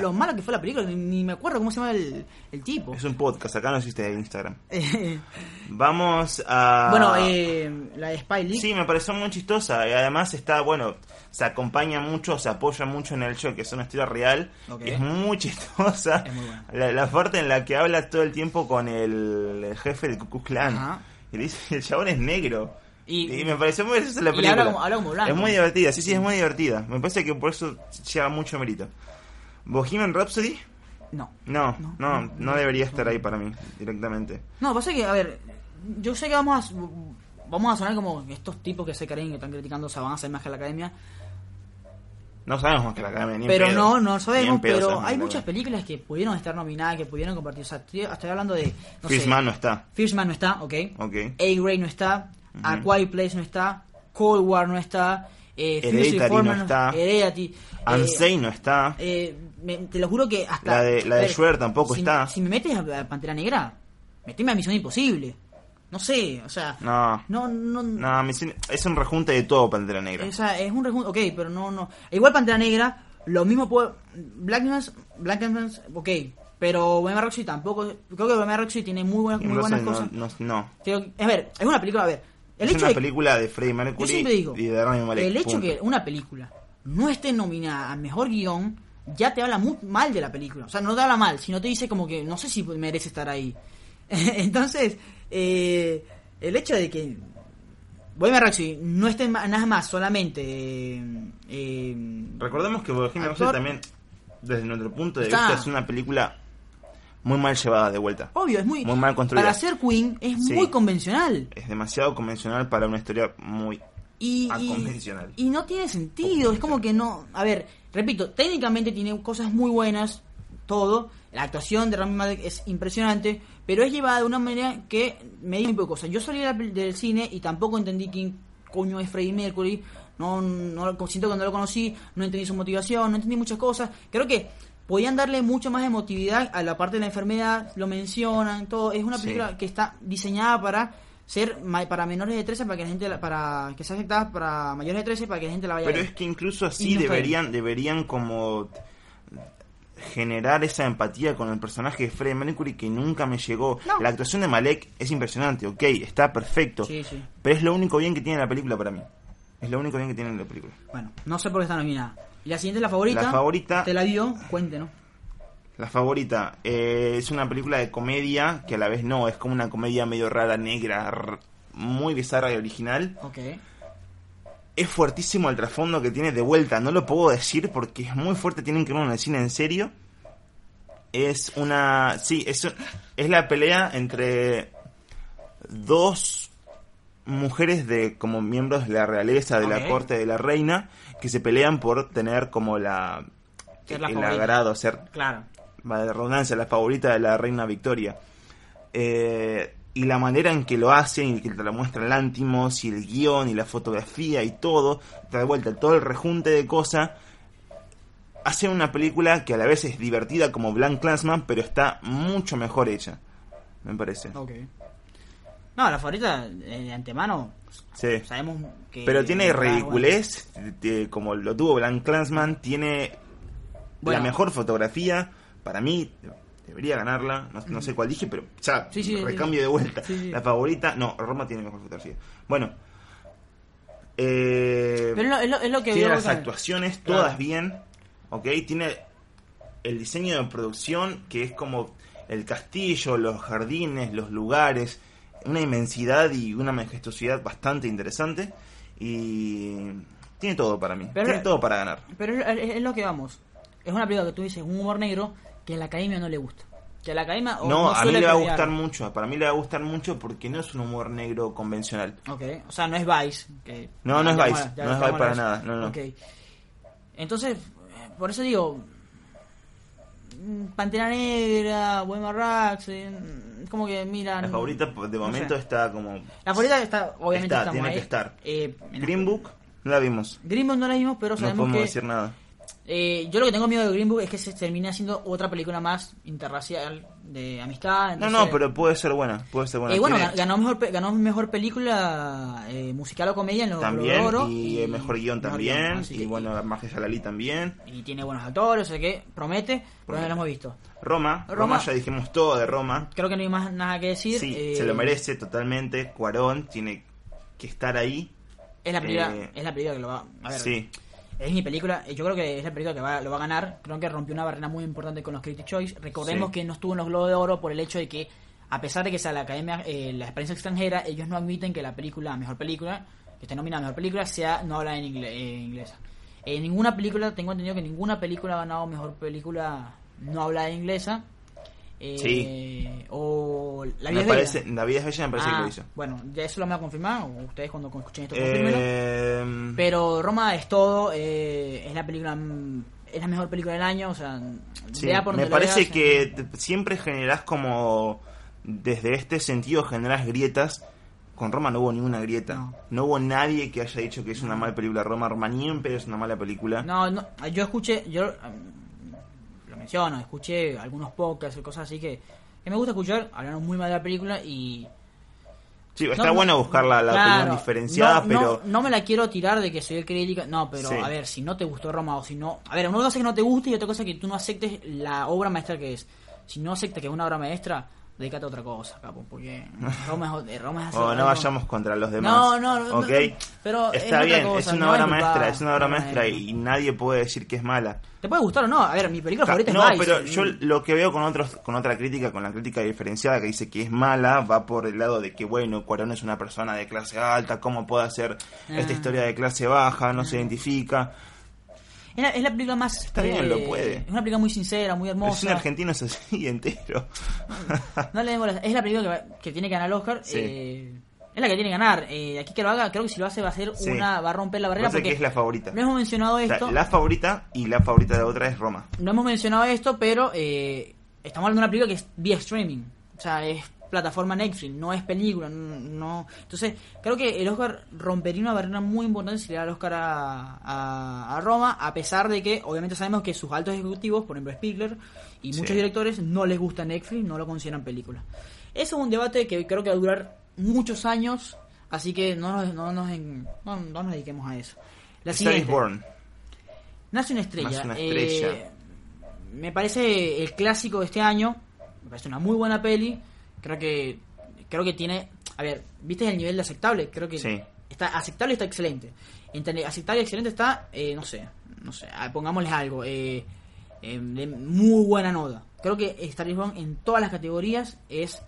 Lo, malo que fue la película. Ni, ni me acuerdo cómo se llama el, el tipo. Es un podcast, acá no existe Instagram. Eh, Vamos a... bueno, eh, la de Spy Lee. Sí, me pareció muy chistosa y además está, bueno, se acompaña mucho, se apoya mucho en el show, que es una historia real. Es muy chistosa. Es muy buena. la, la parte en la que habla todo el tiempo con el, el jefe del Ku Klux Klan. Ajá. Y le dice, el chabón es negro. Y- Y, me pareció muy graciosa la y película. habla como- habla como blanco. Es muy divertida, sí, sí, es muy divertida. Me parece que por eso lleva mucho mérito. Bohemian Rhapsody, No. no, No, no, no, no, debería estar ahí para mí, directamente. No, pasa que, a ver, yo sé que vamos a, vamos a sonar como estos tipos que se creen que están criticando, o sea, van a hacer más que la academia. No sabemos más que la academia, ni en pero pedo. no, no en sabemos, pero sabemos hay muchas películas que pudieron estar nominadas, que pudieron compartir. O sea, estoy, estoy hablando de. No First sé, Man no está. First Man no está, ok. Ok. A-Grade no está. A Quiet Place no está. Cold War no está. Eh, Hereditary Reformer no está. Heredity. eh, no está. eh, me- te lo juro que hasta. La de- la de a ver, Schwer tampoco si, está. Si me metes a, Pantera Negra, meteme a Misión Imposible. No sé, o sea. No. No, no. No, es un rejunte de todo Pantera Negra. O sea, es un rejunto, ok, pero no, no. Igual Pantera Negra, lo mismo puede. Black Adams, Black Adams, ok. Pero Bohemian Rhapsody tampoco. Creo que Bohemian Rhapsody tiene muy buenas, muy buenas no, cosas. no, no. Creo a ver, es una película, a ver. El es hecho una de película de Freddie Mercury digo, y de Rami Malek. el hecho punto. que una película no esté nominada a mejor guion, ya te habla muy mal de la película. O sea, no te habla mal, sino te dice como que no sé si merece estar ahí. Entonces, eh, el hecho de que Bohemian Rhapsody no esté nada más solamente eh, eh, Recordemos que Bohemian Rhapsody también, desde nuestro punto de Está- vista, es una película muy mal llevada de vuelta. obvio, es muy, Muy mal construida. para ser Queen es Sí. muy convencional. Es demasiado convencional para una historia muy... y, y- convencional. y no tiene sentido, es como que no, a ver, repito, técnicamente tiene cosas muy buenas, todo, la actuación de Rami Malek es impresionante, pero es llevada de una manera que me dio un poco de cosas. Yo salí del cine y tampoco entendí quién coño es Freddie Mercury, no, no lo- siento que no lo conocí, no entendí su motivación, no entendí muchas cosas, creo que podían darle mucho más emotividad a la parte de la enfermedad, lo mencionan, todo, es una Sí. película que está diseñada para ser para menores de 13 para que la gente la- para que sea afectada para mayores de 13 para que la gente la vaya a Pero ver. es que incluso así no deberían, deberían como generar esa empatía con el personaje de Freddie Mercury que nunca me llegó. No. La actuación de Malek es impresionante, ok, está perfecto. Sí, sí. Pero es lo único bien que tiene la película para mí. Es lo único bien que tiene la película. Bueno, no sé por qué está nominada. Y la siguiente es la favorita. La favorita- Te la dio, cuéntenos. La favorita eh, es una película de comedia que a la vez no, es como una comedia medio rara, negra, muy bizarra y original. Ok. Es fuertísimo el trasfondo que tiene de vuelta, no lo puedo decir porque es muy fuerte, tienen que verlo en el cine en serio. Es una... Sí, es, es la pelea entre dos mujeres de como miembros de la realeza, de la corte de la reina, que se pelean por tener como la... Ser la el favorita. agrado, ser Claro. de redundancia, la favorita de la reina Victoria. Eh, y la manera en que lo hacen y que te la muestra Lantimos y el guion y la fotografía y todo, te da vuelta todo el rejunte de cosas. Hace una película que a la vez es divertida como Blank Clansman, pero está mucho mejor hecha, me parece. Ok. No, la favorita eh, de antemano Sí. sabemos que... Pero tiene bueno. ridiculez, eh, como lo tuvo Blank Clansman, tiene Bueno. la mejor fotografía, para mí debería ganarla, no, no sé cuál dije, pero ya, Sí, recambio sí. de vuelta. La favorita, no, Roma tiene mejor fotografía. Bueno, eh, Pero es lo, es lo, es lo que tiene las actuaciones Claro. todas bien, ok, tiene el diseño de producción que es como el castillo, los jardines, los lugares, una inmensidad y una majestuosidad bastante interesante y tiene todo para mí, Pero- tiene todo para ganar. Pero es, lo que vamos. Es una película que tú dices, un humor negro que a la academia no le gusta. Que a la academia No, a mí le va a gustar mucho, para mí le va a gustar mucho porque no es un humor negro convencional. Ok, o sea, no es Vice. Que No, no es Vice, no es Vice para nada, no, no. Ok. Entonces, eh, por eso digo, Pantera Negra, Bohemian Rhapsody, mm, como que mira... La favorita de no momento sé. está como... La favorita está, obviamente Está, estamos tiene que estar. Eh, en- Green Book, no la vimos. Green Book no la vimos, pero No sabemos podemos que decir nada. Eh, yo lo que tengo miedo de Green Book es que se termine haciendo otra película más interracial de amistad. No, entonces- no, pero puede ser buena. Puede ser buena. Eh, bueno, Tiene- ganó mejor, ganó mejor película eh, musical o comedia en los también. Oro. y, mejor guion mejor también. guion, así y que- bueno, Magia Ali también. y tiene buenos actores, o sea que promete, pero no lo hemos visto. Roma, Roma, Roma- ya dijimos todo de Roma. Creo que no hay más nada que decir. Sí, eh, se lo merece totalmente. Cuarón tiene que estar ahí. Es la película, Eh, es la película que lo va a ver. Sí, Es mi película, y yo creo que es la película que va- lo va a ganar. Creo que rompió una barrera muy importante con los Critics' Choice. Recordemos Sí. que no estuvo en los Globos de Oro por el hecho de que, a pesar de que sea la academia, eh, la experiencia extranjera, ellos no admiten que la película, mejor película, que esté nominada mejor película, sea no habla en ingle- eh, inglesa. En ninguna película, tengo entendido que ninguna película ha ganado mejor película no hablada en inglesa. Eh, Sí. O La vida me es parece, bella. La vida es bella me parece que Ah, lo hizo. Bueno, ya eso lo me va a confirmar, o ustedes cuando escuchen esto. Eh, Pero Roma es todo, eh, es la película, mm, es la mejor película del año, o sea, sí, por me parece veas, que eh, siempre generás como desde este sentido generás grietas con Roma no hubo ninguna grieta No. no, hubo nadie que haya dicho que es una mala película Roma Roma ni es una mala película No, no, yo escuché, yo menciono, escuché algunos podcasts y cosas así que, que me gusta escuchar, hablaron muy mal de la película y... sí está no, no, bueno buscar la, la claro, opinión diferenciada no, pero No, no me la quiero tirar de que soy el crítico, no, pero Sí. a ver, si no te gustó Roma o si no... A ver, una cosa es que no te guste y otra cosa es que tú no aceptes la obra maestra que es. Si no aceptas que es una obra maestra, dedícate a otra cosa, capo, porque Roma es, Roma es así, o no algo- vayamos contra los demás. No, no, no, ok. no, pero es está bien cosa, es una no obra es maestra es una obra no es- maestra y nadie puede decir que es mala. Te puede gustar o no, a ver, mi película favorita no, es Vice. pero yo lo que veo con otros con otra crítica, con la crítica diferenciada que dice que es mala, va por el lado de que bueno, Cuarón es una persona de clase alta, cómo puede hacer esta Ah. historia de clase baja, no se identifica. Es la, es la película más... Está bien, lo puede. Es una película muy sincera, muy Es un hermosa. argentino es así entero. No le demos la- Es la película que, va- que tiene que ganar el Oscar. Sí. eh, es la que tiene que ganar. Eh, aquí que lo haga, creo que si lo hace va a ser Sí. una... Va a romper la barrera Parece porque... que es la favorita. No hemos mencionado O sea, esto. la favorita y la favorita de otra es Roma. No hemos mencionado esto, pero eh, estamos hablando de una película que es vía streaming. O sea, es plataforma Netflix, no es película. No, no- Entonces, creo que el Oscar rompería una barrera muy importante si le da el Oscar a, a, a Roma, a pesar de que, obviamente, sabemos que sus altos ejecutivos, por ejemplo, Spiegler y Sí. muchos directores, no les gusta Netflix, no lo consideran película. Eso es un debate que creo que va a durar muchos años, así que no nos, no nos, en- no, no nos dediquemos a eso. La Star is siguiente. Born. Nace una estrella. Nace una estrella. Eh, me parece el clásico de este año. Me parece una muy buena peli. Creo que creo que tiene, a ver, ¿viste el nivel de aceptable? Creo que Sí. está aceptable, está excelente. Entre aceptable y excelente está, eh, no sé, no sé, pongámosles algo, eh, eh, de muy buena nota. Creo que Star Born en todas las categorías es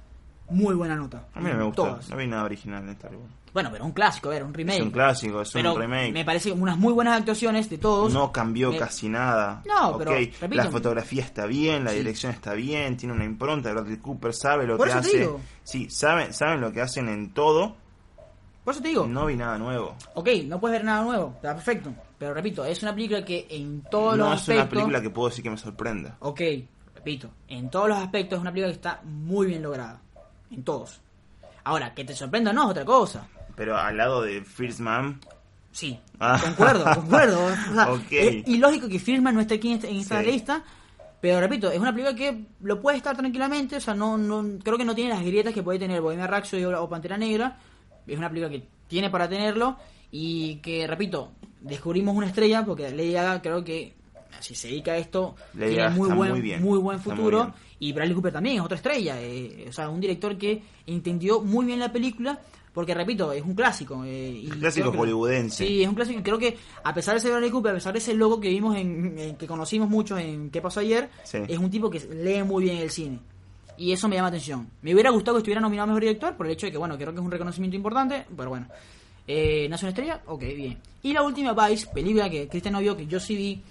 muy buena nota. A mí no me En gustó. todas. No vi nada original en Star Wars. Bueno, pero un clásico, un remake. Es un clásico, es Pero un remake. Me parece unas muy buenas actuaciones de todos. No cambió Me- casi nada. No, pero, Ok, repito. la fotografía está bien, la Sí. dirección está bien, tiene una impronta. Bradley Cooper sabe lo Por que hace. Sí, saben, saben lo que hacen en todo. Por eso te digo. No vi nada nuevo. Ok, no puedes ver nada nuevo, está perfecto. Pero repito, es una película que en todos no los es una aspectos. película que puedo decir que me sorprenda. Ok, repito, en todos los aspectos es una película que está muy bien lograda. En todos. Ahora, que te sorprenda no es otra cosa. Pero al lado de First Man, Sí, Ah. concuerdo, concuerdo. O sea, Ok. es ilógico que Firma no esté aquí en esta, en esta Sí. lista. Pero repito, es una película que lo puede estar tranquilamente. O sea, no, no creo que no tiene las grietas que puede tener Bohemia Rhapsody o, Pantera Negra. Es una película que tiene para tenerlo. Y que, repito, descubrimos una estrella porque Lady Gaga creo que si se dedica a esto Lady tiene muy buen, muy bien, muy buen muy futuro. Y Bradley Cooper también es otra estrella. eh, o sea, un director que entendió muy bien la película. Porque, repito, es un clásico. eh, y Un clásico hollywoodense. Sí, es un clásico. y Creo que, a pesar de ser Bradley Cooper, a pesar de ese logo que vimos, en, en- que conocimos mucho en ¿Qué pasó ayer? Sí. Es un tipo que lee muy bien el cine. Y eso me llama atención. Me hubiera gustado que estuviera nominado a Mejor Director por el hecho de que, bueno, creo que es un reconocimiento importante. Pero bueno. Eh, ¿Nace una estrella? Ok, bien. Y la última, Vice, película que Cristian no vio, que yo sí vi.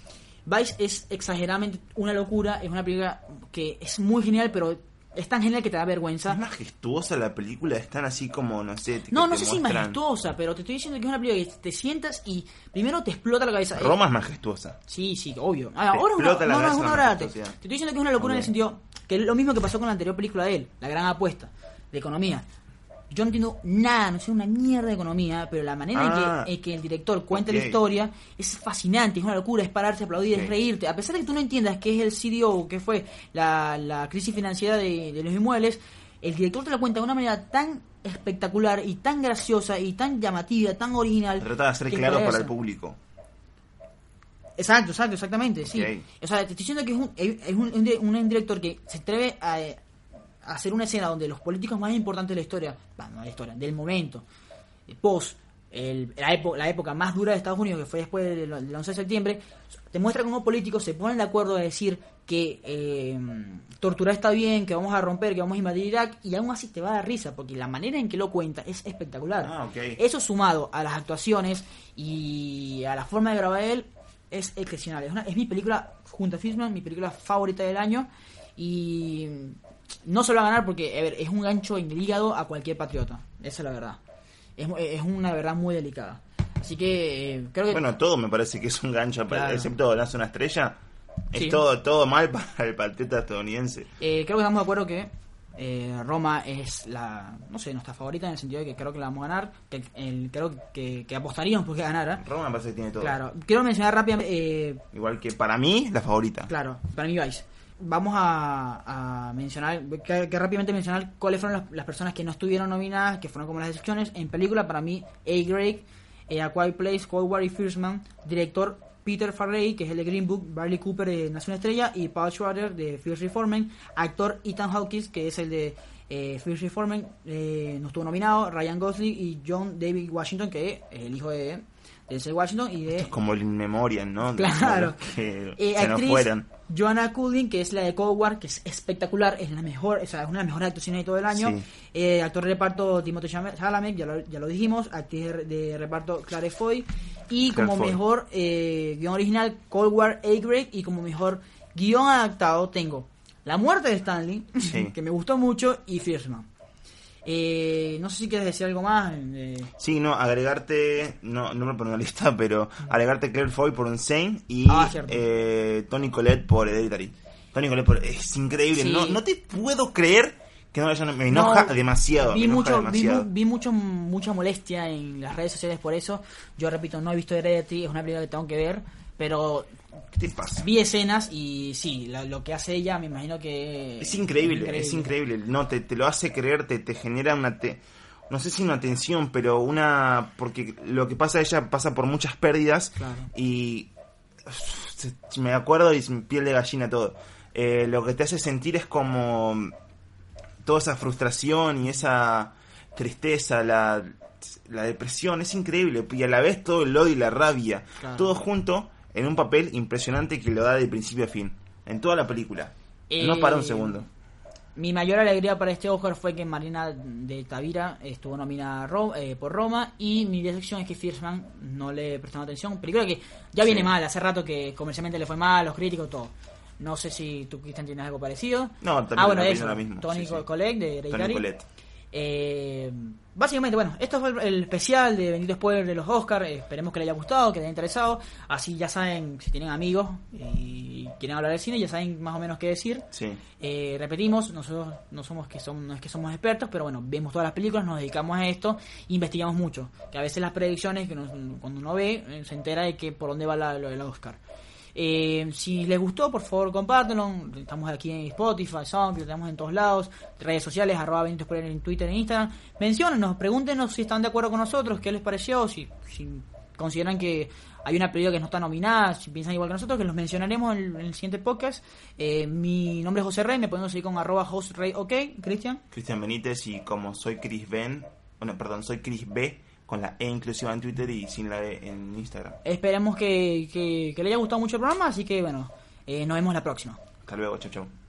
Vice es exageradamente una locura. Es una película que es muy genial, pero es tan genial que te da vergüenza. Es majestuosa la película, es tan así como, no sé, te- No, no sé si muestran- majestuosa, pero te estoy diciendo que es una película que te sientas y primero te explota la cabeza. Roma es majestuosa. Sí, sí, obvio. Ah, Te ahora es una, explota la no, no, es una majestuosidad. Te estoy diciendo que es una locura en el sentido que es lo mismo que pasó con la anterior película de él, La Gran Apuesta, de economía. Yo no entiendo nada, no sé una mierda de economía, pero la manera en, Ah. que, en que el director cuenta la historia es fascinante, es una locura, es pararse, aplaudir, es reírte. A pesar de que tú no entiendas qué es el CDO, qué fue la, la crisis financiera de, de los inmuebles, el director te lo cuenta de una manera tan espectacular y tan graciosa y tan llamativa, tan original. Trata de hacer que claro para el público. Exacto, exacto, exactamente, sí. O sea, te estoy diciendo que es un, es un, un di- un director que se atreve a hacer una escena donde los políticos más importantes de la historia, bah, no de la historia, del momento, eh, post, el- la, épo- la época más dura de Estados Unidos, que fue después del, del 11 de septiembre, te muestra cómo políticos se ponen de acuerdo a decir que eh, torturar está bien, que vamos a romper, que vamos a invadir Irak, y aún así te va a dar risa, porque la manera en que lo cuenta es espectacular. Ah. Eso sumado a las actuaciones y a la forma de grabar él es excepcional. Es, una- es mi película, junto a Fishman, mi película favorita del año. Y no se lo va a ganar porque a ver, es un gancho en el hígado a cualquier patriota. Esa es la verdad. Es, es una verdad muy delicada. Así que eh, creo que... Bueno, todo me parece que es un gancho, Claro. excepto Lanza una estrella. Sí. Es todo, todo mal para el patriota estadounidense. Eh, creo que estamos de acuerdo que eh, Roma es la, no sé, nuestra favorita en el sentido de que creo que la vamos a ganar, que el- creo que, que apostaríamos porque ganara. Roma me parece que tiene todo. Claro, quiero mencionar rápidamente, eh, Igual que para mí, la favorita. claro, para mí Vice. Vamos a, mencionar, que, rápidamente mencionar cuáles fueron las, personas que no estuvieron nominadas, que fueron como las excepciones. En película, para mí, A. Greg, eh, A Quiet Place, Cold War y First Man. Director, Peter Farrelly, que es el de Green Book, Barley Cooper de Nación Estrella y Paul Schrader de Fierce Reforming. Actor Ethan Hawkins, que es el de eh, Fierce Reforming, eh, no estuvo nominado. Ryan Gosling y John David Washington, que es el hijo de Denzel Washington y de... Es como el In Memoriam, ¿no? Claro. Que Eh, se nos actriz fueran. Joanna Coolin, que es la de Cold War, que es espectacular, es la mejor, o sea, es una de las mejores actuaciones de todo el año. Sí. Eh, actor de reparto Timothée Chalamet, ya lo, ya lo dijimos. Actriz de, de reparto Claire Foy. Y Claire como Foy. mejor eh, guion original, Cold War A. Greg. Y como mejor guion adaptado, tengo La muerte de Stanley, Sí. que me gustó mucho, y Fierce Man. Eh, no sé si quieres decir algo más. eh, Sí, no, agregarte, no, no me pongo en la lista, pero agregarte Claire Foy por Insane y Ah, eh, Tony Collette por Hereditary. Tony Collette por, es increíble, Sí. no, no te puedo creer que no lo hayan, me enoja No, demasiado, Vi, me enoja mucho, demasiado. vi mucho, mucha molestia en las redes sociales por eso. Yo repito, no he visto Heredity, es una película que tengo que ver, pero ¿Qué te pasa? vi escenas y sí, lo que hace ella me imagino que... Es increíble, es increíble. No, te, te lo hace creer, te, te genera una... Te, no sé si una tensión, pero una... Porque lo que pasa, ella pasa por muchas pérdidas Claro. y... Me acuerdo y piel de gallina todo. Eh, lo que te hace sentir es como... Toda esa frustración y esa tristeza, la, la depresión, es increíble. Y a la vez todo el odio y la rabia. Claro. Todo junto en un papel impresionante que lo da de principio a fin. En toda la película. No Eh, para un segundo. Mi mayor alegría para este Oscar fue que Marina de Tavira estuvo nominada Ro- eh, por Roma y mi decepción es que Fierceman no le prestaron atención. Película que ya viene Sí. mal, hace rato que comercialmente le fue mal, los críticos, todo. No sé si tú, Cristian, tienes algo parecido. No, también ah, bueno, eso. mismo, Tony sí, sí. Collette de Tony. Collette. Eh, básicamente, bueno, esto fue el- el especial de Bendito Spoiler de los Oscars. esperemos que les haya gustado, que les haya interesado. Así ya saben, si tienen amigos y quieren hablar de cine, ya saben más o menos qué decir. Sí. Eh, repetimos, nosotros no somos que somos, no es que somos expertos, pero bueno, vemos todas las películas, nos dedicamos a esto, investigamos mucho. Que a veces las predicciones, que uno- cuando uno ve, eh, se entera de que por dónde va la- lo del Oscar. Eh, si les gustó, por favor, compártanlo. Estamos aquí en Spotify, SoundCloud, estamos en todos lados. Redes sociales, arroba Benito Spoiler en Twitter e Instagram. Menciónenos, pregúntenos si están de acuerdo con nosotros, qué les pareció, si, si consideran que hay una película que no está nominada, si piensan igual que nosotros, que los mencionaremos en, en el siguiente podcast. Eh, mi nombre es José Rey, me pueden seguir con arroba hostrey, ok, Cristian. Cristian Benítez y como soy Chris Ben, bueno, perdón, soy Chris B con la E inclusiva en Twitter y sin la E en Instagram. Esperemos que, que, que le haya gustado mucho el programa, así que bueno, eh, nos vemos la próxima. Hasta luego, chau chau.